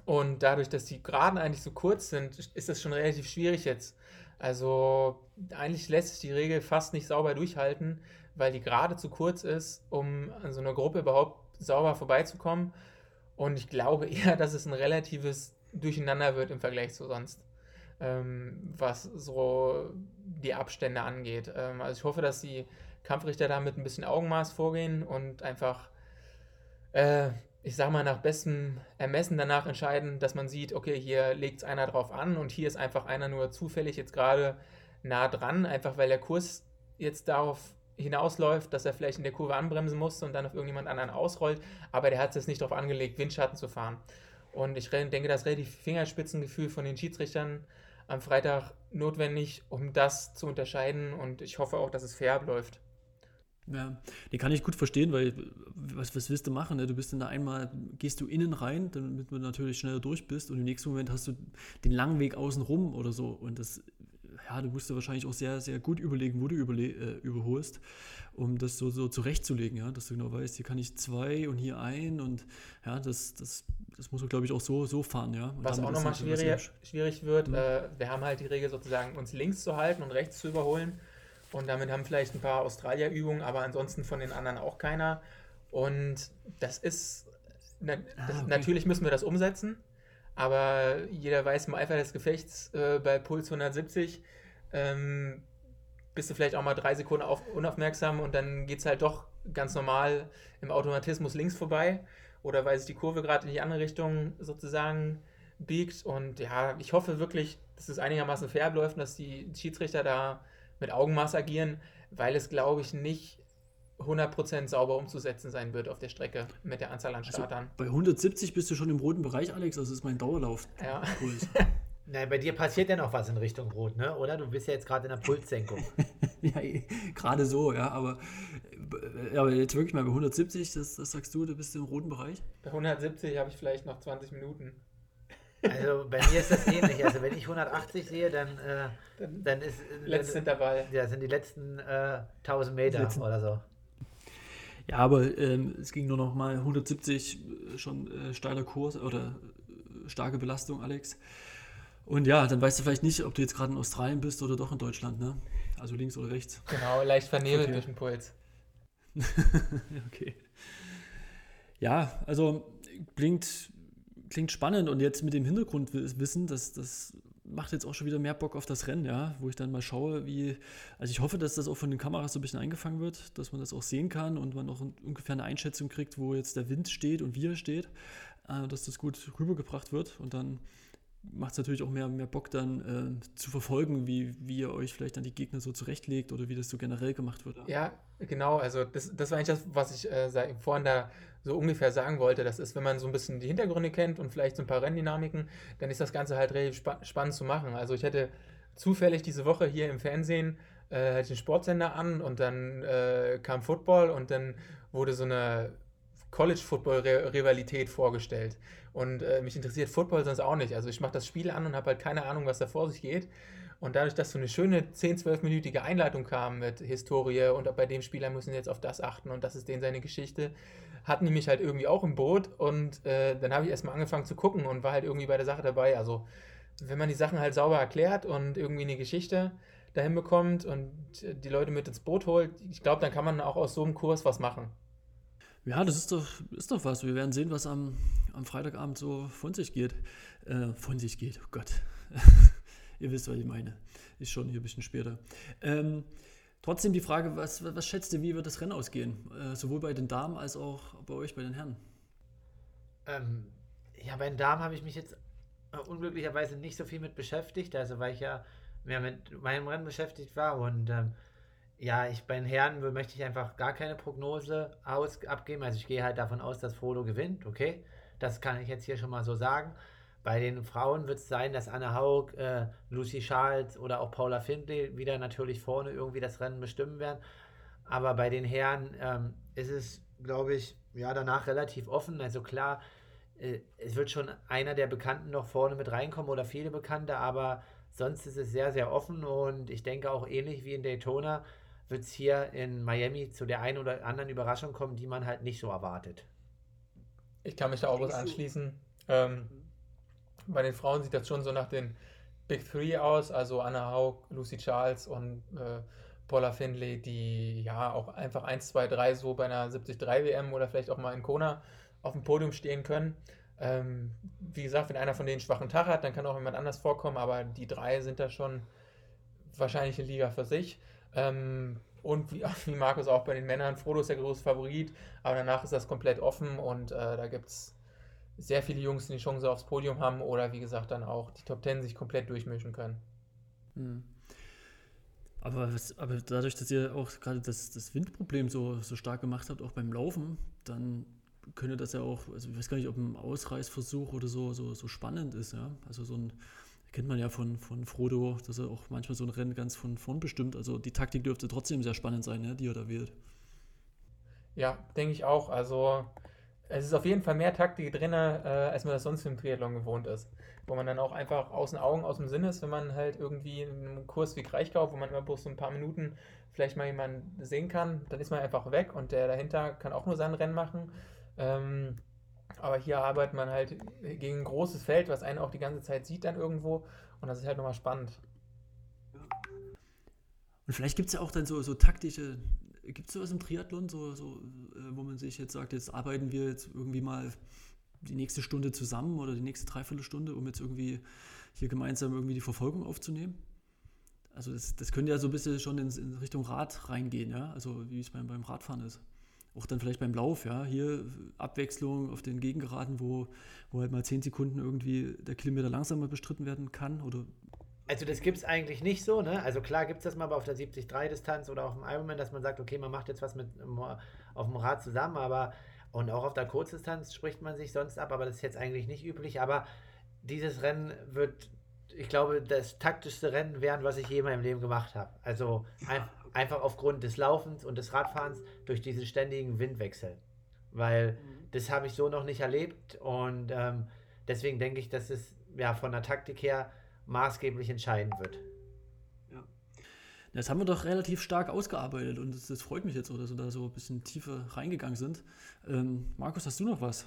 und dadurch, dass die Geraden eigentlich so kurz sind, ist das schon relativ schwierig jetzt. Also eigentlich lässt sich die Regel fast nicht sauber durchhalten, weil die Gerade zu kurz ist, um an so einer Gruppe überhaupt sauber vorbeizukommen. Und ich glaube eher, dass es ein relatives Durcheinander wird im Vergleich zu sonst, ähm, was so die Abstände angeht. Ähm, also ich hoffe, dass die Kampfrichter da mit ein bisschen Augenmaß vorgehen und einfach äh, ich sag mal, nach bestem Ermessen danach entscheiden, dass man sieht, okay, hier legt es einer drauf an und hier ist einfach einer nur zufällig jetzt gerade nah dran, einfach weil der Kurs jetzt darauf hinausläuft, dass er vielleicht in der Kurve anbremsen musste und dann auf irgendjemand anderen ausrollt, aber der hat es jetzt nicht darauf angelegt, Windschatten zu fahren. Und ich denke, das relativ Fingerspitzengefühl von den Schiedsrichtern am Freitag notwendig, um das zu unterscheiden und ich hoffe auch, dass es fair abläuft. Ja, den kann ich gut verstehen, weil was, was willst du machen? Ne? Du bist dann da einmal, gehst du innen rein, damit du natürlich schneller durch bist und im nächsten Moment hast du den langen Weg außen rum oder so. Und das, ja, du musst dir wahrscheinlich auch sehr, sehr gut überlegen, wo du überle äh, überholst, um das so, so zurechtzulegen, ja, dass du genau weißt, hier kann ich zwei und hier ein und ja, das, das, das muss man, glaube ich, auch so, so fahren, ja. Und was auch nochmal schwierig, schwierig wird, mhm. äh, wir haben halt die Regel sozusagen, uns links zu halten und rechts zu überholen. Und damit haben vielleicht ein paar Australier-Übungen, aber ansonsten von den anderen auch keiner. Und das ist, na, das, ah, okay. natürlich müssen wir das umsetzen, aber jeder weiß im Eifer des Gefechts äh, bei Puls 170 ähm, bist du vielleicht auch mal drei Sekunden auf, unaufmerksam und dann geht es halt doch ganz normal im Automatismus links vorbei oder weil sich die Kurve gerade in die andere Richtung sozusagen biegt. Und ja, ich hoffe wirklich, dass es einigermaßen fair läuft und dass die Schiedsrichter da mit Augenmaß agieren, weil es, glaube ich, nicht 100% sauber umzusetzen sein wird auf der Strecke mit der Anzahl an also Startern. Also bei 170 bist du schon im roten Bereich, Alex. Das ist mein Dauerlauf. Ja. Nein, bei dir passiert ja noch was in Richtung Rot, ne? oder? Du bist ja jetzt gerade in der Pulssenkung. ja, gerade so, ja. Aber Ja, aber jetzt wirklich mal bei 170, das, das sagst du, du bist im roten Bereich? Bei 170 habe ich vielleicht noch 20 Minuten. Also bei mir ist das ähnlich. Also wenn ich 180 sehe, dann, äh, dann, dann ist. Äh, letzte Intervall. Ja, sind die letzten äh, 1000 Meter letzten. oder so. Ja, aber ähm, es ging nur noch mal 170, äh, schon äh, steiler Kurs oder äh, starke Belastung, Alex. Und ja, dann weißt du vielleicht nicht, ob du jetzt gerade in Australien bist oder doch in Deutschland, ne? Also links oder rechts. Genau, leicht vernebelt okay. durch den Puls. okay. Ja, also klingt, klingt spannend und jetzt mit dem Hintergrundwissen, das, das macht jetzt auch schon wieder mehr Bock auf das Rennen, ja, wo ich dann mal schaue, wie, also ich hoffe, dass das auch von den Kameras so ein bisschen eingefangen wird, dass man das auch sehen kann und man auch ungefähr eine Einschätzung kriegt, wo jetzt der Wind steht und wie er steht, äh, dass das gut rübergebracht wird und dann macht es natürlich auch mehr, mehr Bock dann äh, zu verfolgen, wie, wie ihr euch vielleicht dann die Gegner so zurechtlegt oder wie das so generell gemacht wird. Ja, genau. Also das, das war eigentlich das, was ich äh, vorhin da so ungefähr sagen wollte. Das ist, wenn man so ein bisschen die Hintergründe kennt und vielleicht so ein paar Renndynamiken, dann ist das Ganze halt relativ spa spannend zu machen. Also ich hätte zufällig diese Woche hier im Fernsehen äh, hatte ich einen Sportsender an und dann äh, kam Football und dann wurde so eine College-Football-Rivalität vorgestellt. Und äh, mich interessiert Football sonst auch nicht. Also ich mache das Spiel an und habe halt keine Ahnung, was da vor sich geht. Und dadurch, dass so eine schöne 10, 12-minütige Einleitung kam mit Historie und bei dem Spieler müssen jetzt auf das achten und das ist denen seine Geschichte, hatten die mich halt irgendwie auch im Boot und äh, dann habe ich erstmal angefangen zu gucken und war halt irgendwie bei der Sache dabei. Also wenn man die Sachen halt sauber erklärt und irgendwie eine Geschichte dahin bekommt und die Leute mit ins Boot holt, ich glaube, dann kann man auch aus so einem Kurs was machen. Ja, das ist doch, ist doch was. Wir werden sehen, was am, am Freitagabend so von sich geht. Äh, von sich geht, oh Gott. Ihr wisst, was ich meine. Ist schon hier ein bisschen später. Ähm, trotzdem die Frage, was, was schätzt ihr, wie wird das Rennen ausgehen? Äh, sowohl bei den Damen als auch bei euch, bei den Herren. Ähm, ja, bei den Damen habe ich mich jetzt äh, unglücklicherweise nicht so viel mit beschäftigt, also weil ich ja mehr mit meinem Rennen beschäftigt war und ähm, ja, ich bei den Herren möchte ich einfach gar keine Prognose aus, abgeben. Also ich gehe halt davon aus, dass Frodo gewinnt, okay? Das kann ich jetzt hier schon mal so sagen. Bei den Frauen wird es sein, dass Anne Haug, äh, Lucy Charles oder auch Paula Findlay wieder natürlich vorne irgendwie das Rennen bestimmen werden. Aber bei den Herren ähm, ist es, glaube ich, ja danach relativ offen. Also klar, äh, es wird schon einer der Bekannten noch vorne mit reinkommen oder viele Bekannte, aber sonst ist es sehr, sehr offen und ich denke auch ähnlich wie in Daytona wird es hier in Miami zu der einen oder anderen Überraschung kommen, die man halt nicht so erwartet. Ich kann mich da auch was anschließen. Ähm, bei den Frauen sieht das schon so nach den Big Three aus, also Anna Haug, Lucy Charles und äh, Paula Findlay, die ja auch einfach 1, 2, 3 so bei einer 73 WM oder vielleicht auch mal in Kona auf dem Podium stehen können. Ähm, wie gesagt, wenn einer von denen einen schwachen Tag hat, dann kann auch jemand anders vorkommen, aber die drei sind da schon wahrscheinlich eine Liga für sich. Ähm, und wie, wie Markus auch bei den Männern, Frodo ist der große Favorit, aber danach ist das komplett offen und äh, da gibt es sehr viele Jungs, die die Chance aufs Podium haben oder wie gesagt dann auch die Top Ten sich komplett durchmischen können. Hm. Aber, was, aber dadurch, dass ihr auch gerade das, das Windproblem so, so stark gemacht habt, auch beim Laufen, dann könnte das ja auch, also ich weiß gar nicht, ob ein Ausreißversuch oder so, so, so spannend ist, ja. Also so ein kennt man ja von, von Frodo, dass er auch manchmal so ein Rennen ganz von vorn bestimmt. Also die Taktik dürfte trotzdem sehr spannend sein, ne, die er da wählt. Ja, denke ich auch. Also es ist auf jeden Fall mehr Taktik drin, äh, als man das sonst im Triathlon gewohnt ist. Wo man dann auch einfach aus den Augen, aus dem Sinn ist, wenn man halt irgendwie in einem Kurs wie Kraichgau, wo man immer bloß so ein paar Minuten vielleicht mal jemanden sehen kann, dann ist man einfach weg und der dahinter kann auch nur sein Rennen machen. Ähm, aber hier arbeitet man halt gegen ein großes Feld, was einen auch die ganze Zeit sieht dann irgendwo. Und das ist halt nochmal spannend. Und vielleicht gibt es ja auch dann so, so taktische, gibt es sowas im Triathlon, so, so, äh, wo man sich jetzt sagt, jetzt arbeiten wir jetzt irgendwie mal die nächste Stunde zusammen oder die nächste Dreiviertelstunde, um jetzt irgendwie hier gemeinsam irgendwie die Verfolgung aufzunehmen? Also das, das könnte ja so ein bisschen schon in, in Richtung Rad reingehen, ja, also wie es beim, beim Radfahren ist auch dann vielleicht beim Lauf, ja, hier Abwechslung auf den Gegengeraden, wo, wo halt mal zehn Sekunden irgendwie der Kilometer langsamer bestritten werden kann oder also das gibt es eigentlich nicht so, ne? Also klar gibt es das mal auf der 73-Distanz oder auf dem Ironman, dass man sagt, okay, man macht jetzt was mit auf dem Rad zusammen, aber und auch auf der Kurzdistanz spricht man sich sonst ab, aber das ist jetzt eigentlich nicht üblich. Aber dieses Rennen wird, ich glaube, das taktischste Rennen werden, was ich je in meinem Leben gemacht habe. Also ein, einfach aufgrund des Laufens und des Radfahrens durch diesen ständigen Windwechsel. Weil das habe ich so noch nicht erlebt und ähm, deswegen denke ich, dass es ja von der Taktik her maßgeblich entscheiden wird. Das haben wir doch relativ stark ausgearbeitet und das, das freut mich jetzt, dass wir da so ein bisschen tiefer reingegangen sind. Ähm, Markus, hast du noch was?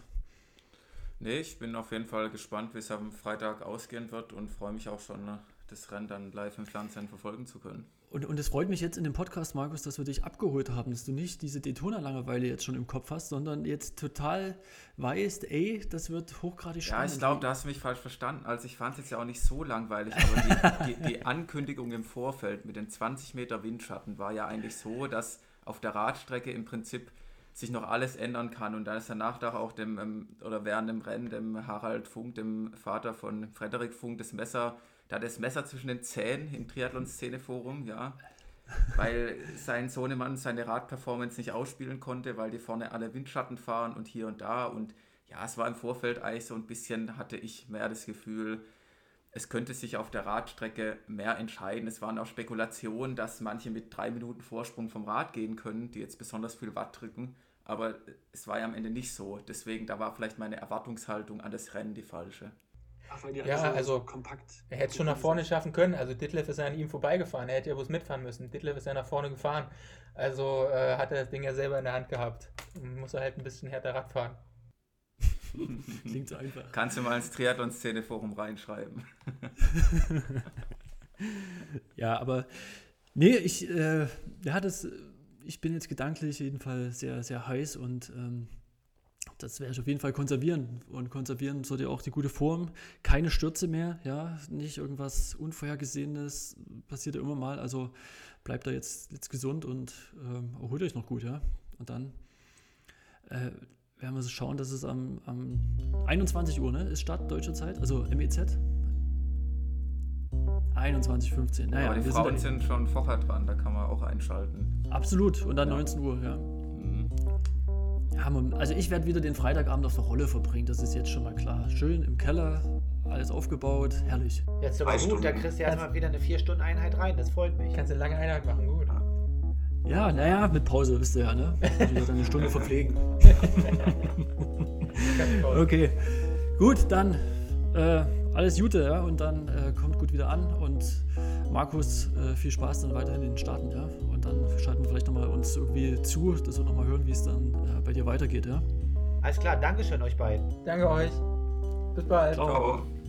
Nee, ich bin auf jeden Fall gespannt, wie es am Freitag ausgehen wird und freue mich auch schon, ne, das Rennen dann live im Fernsehen verfolgen zu können. Und, und es freut mich jetzt in dem Podcast, Markus, dass wir dich abgeholt haben, dass du nicht diese Daytona-Langeweile jetzt schon im Kopf hast, sondern jetzt total weißt, ey, das wird hochgradig spannend. Ja, ich glaube, da hast du mich falsch verstanden. Also ich fand es jetzt ja auch nicht so langweilig, aber die, die, die Ankündigung im Vorfeld mit den 20 Meter Windschatten war ja eigentlich so, dass auf der Radstrecke im Prinzip sich noch alles ändern kann und dann ist danach doch auch dem, ähm, oder während dem Rennen, dem Harald Funk, dem Vater von Frederik Funk, das Messer da das Messer zwischen den Zähnen im Triathlon-Szeneforum, ja. Weil sein Sohnemann seine Radperformance nicht ausspielen konnte, weil die vorne alle Windschatten fahren und hier und da. Und ja, es war im Vorfeld eigentlich so ein bisschen, hatte ich mehr das Gefühl, es könnte sich auf der Radstrecke mehr entscheiden. Es waren auch Spekulationen, dass manche mit drei Minuten Vorsprung vom Rad gehen können, die jetzt besonders viel Watt drücken. Aber es war ja am Ende nicht so. Deswegen, da war vielleicht meine Erwartungshaltung an das Rennen die falsche. Ach, weil die ja, also, kompakt. Er hätte es schon nach vorne schaffen können. Also Ditlev ist ja an ihm vorbeigefahren. Er hätte ja bloß mitfahren müssen. Ditlev ist ja nach vorne gefahren. Also äh, hat er das Ding ja selber in der Hand gehabt. Und muss er halt ein bisschen härter Rad fahren. Klingt so einfach. Kannst du mal ins Triathlon-Szene-Forum reinschreiben. ja, aber nee, ich, äh, ja, das, ich bin jetzt gedanklich jedenfalls sehr, sehr heiß und ähm, das werde ich auf jeden Fall konservieren. Und konservieren sollte auch die gute Form. Keine Stürze mehr, ja, nicht irgendwas Unvorhergesehenes, passiert ja immer mal. Also bleibt da jetzt, jetzt gesund und ähm, erholt euch noch gut, ja. Und dann äh, werden wir so schauen, dass es am, am 21 Uhr ne, ist Start deutscher Zeit, also MEZ. 21.15. Naja, Aber die Frauen sind, sind schon vorher dran, da kann man auch einschalten. Absolut, und dann ja. 19 Uhr, ja. Ja, also ich werde wieder den Freitagabend auf der Rolle verbringen, das ist jetzt schon mal klar. Schön im Keller, alles aufgebaut, herrlich. Jetzt aber gut, da kriegst du erstmal wieder eine 4-Stunden-Einheit rein, das freut mich. Kannst du eine lange Einheit machen, gut. Ja, naja, mit Pause, wisst ihr ja, ne? Ich dann eine Stunde verpflegen. okay, gut, dann äh, alles Gute, ja, und dann äh, kommt gut wieder an und Markus, äh, viel Spaß dann weiterhin in den Staaten, ja. Und dann schalten wir vielleicht nochmal uns irgendwie zu, dass wir nochmal hören, wie es dann äh, bei dir weitergeht, ja. Alles klar, Dankeschön euch beiden. Danke euch. Bis bald. Ciao. Ciao.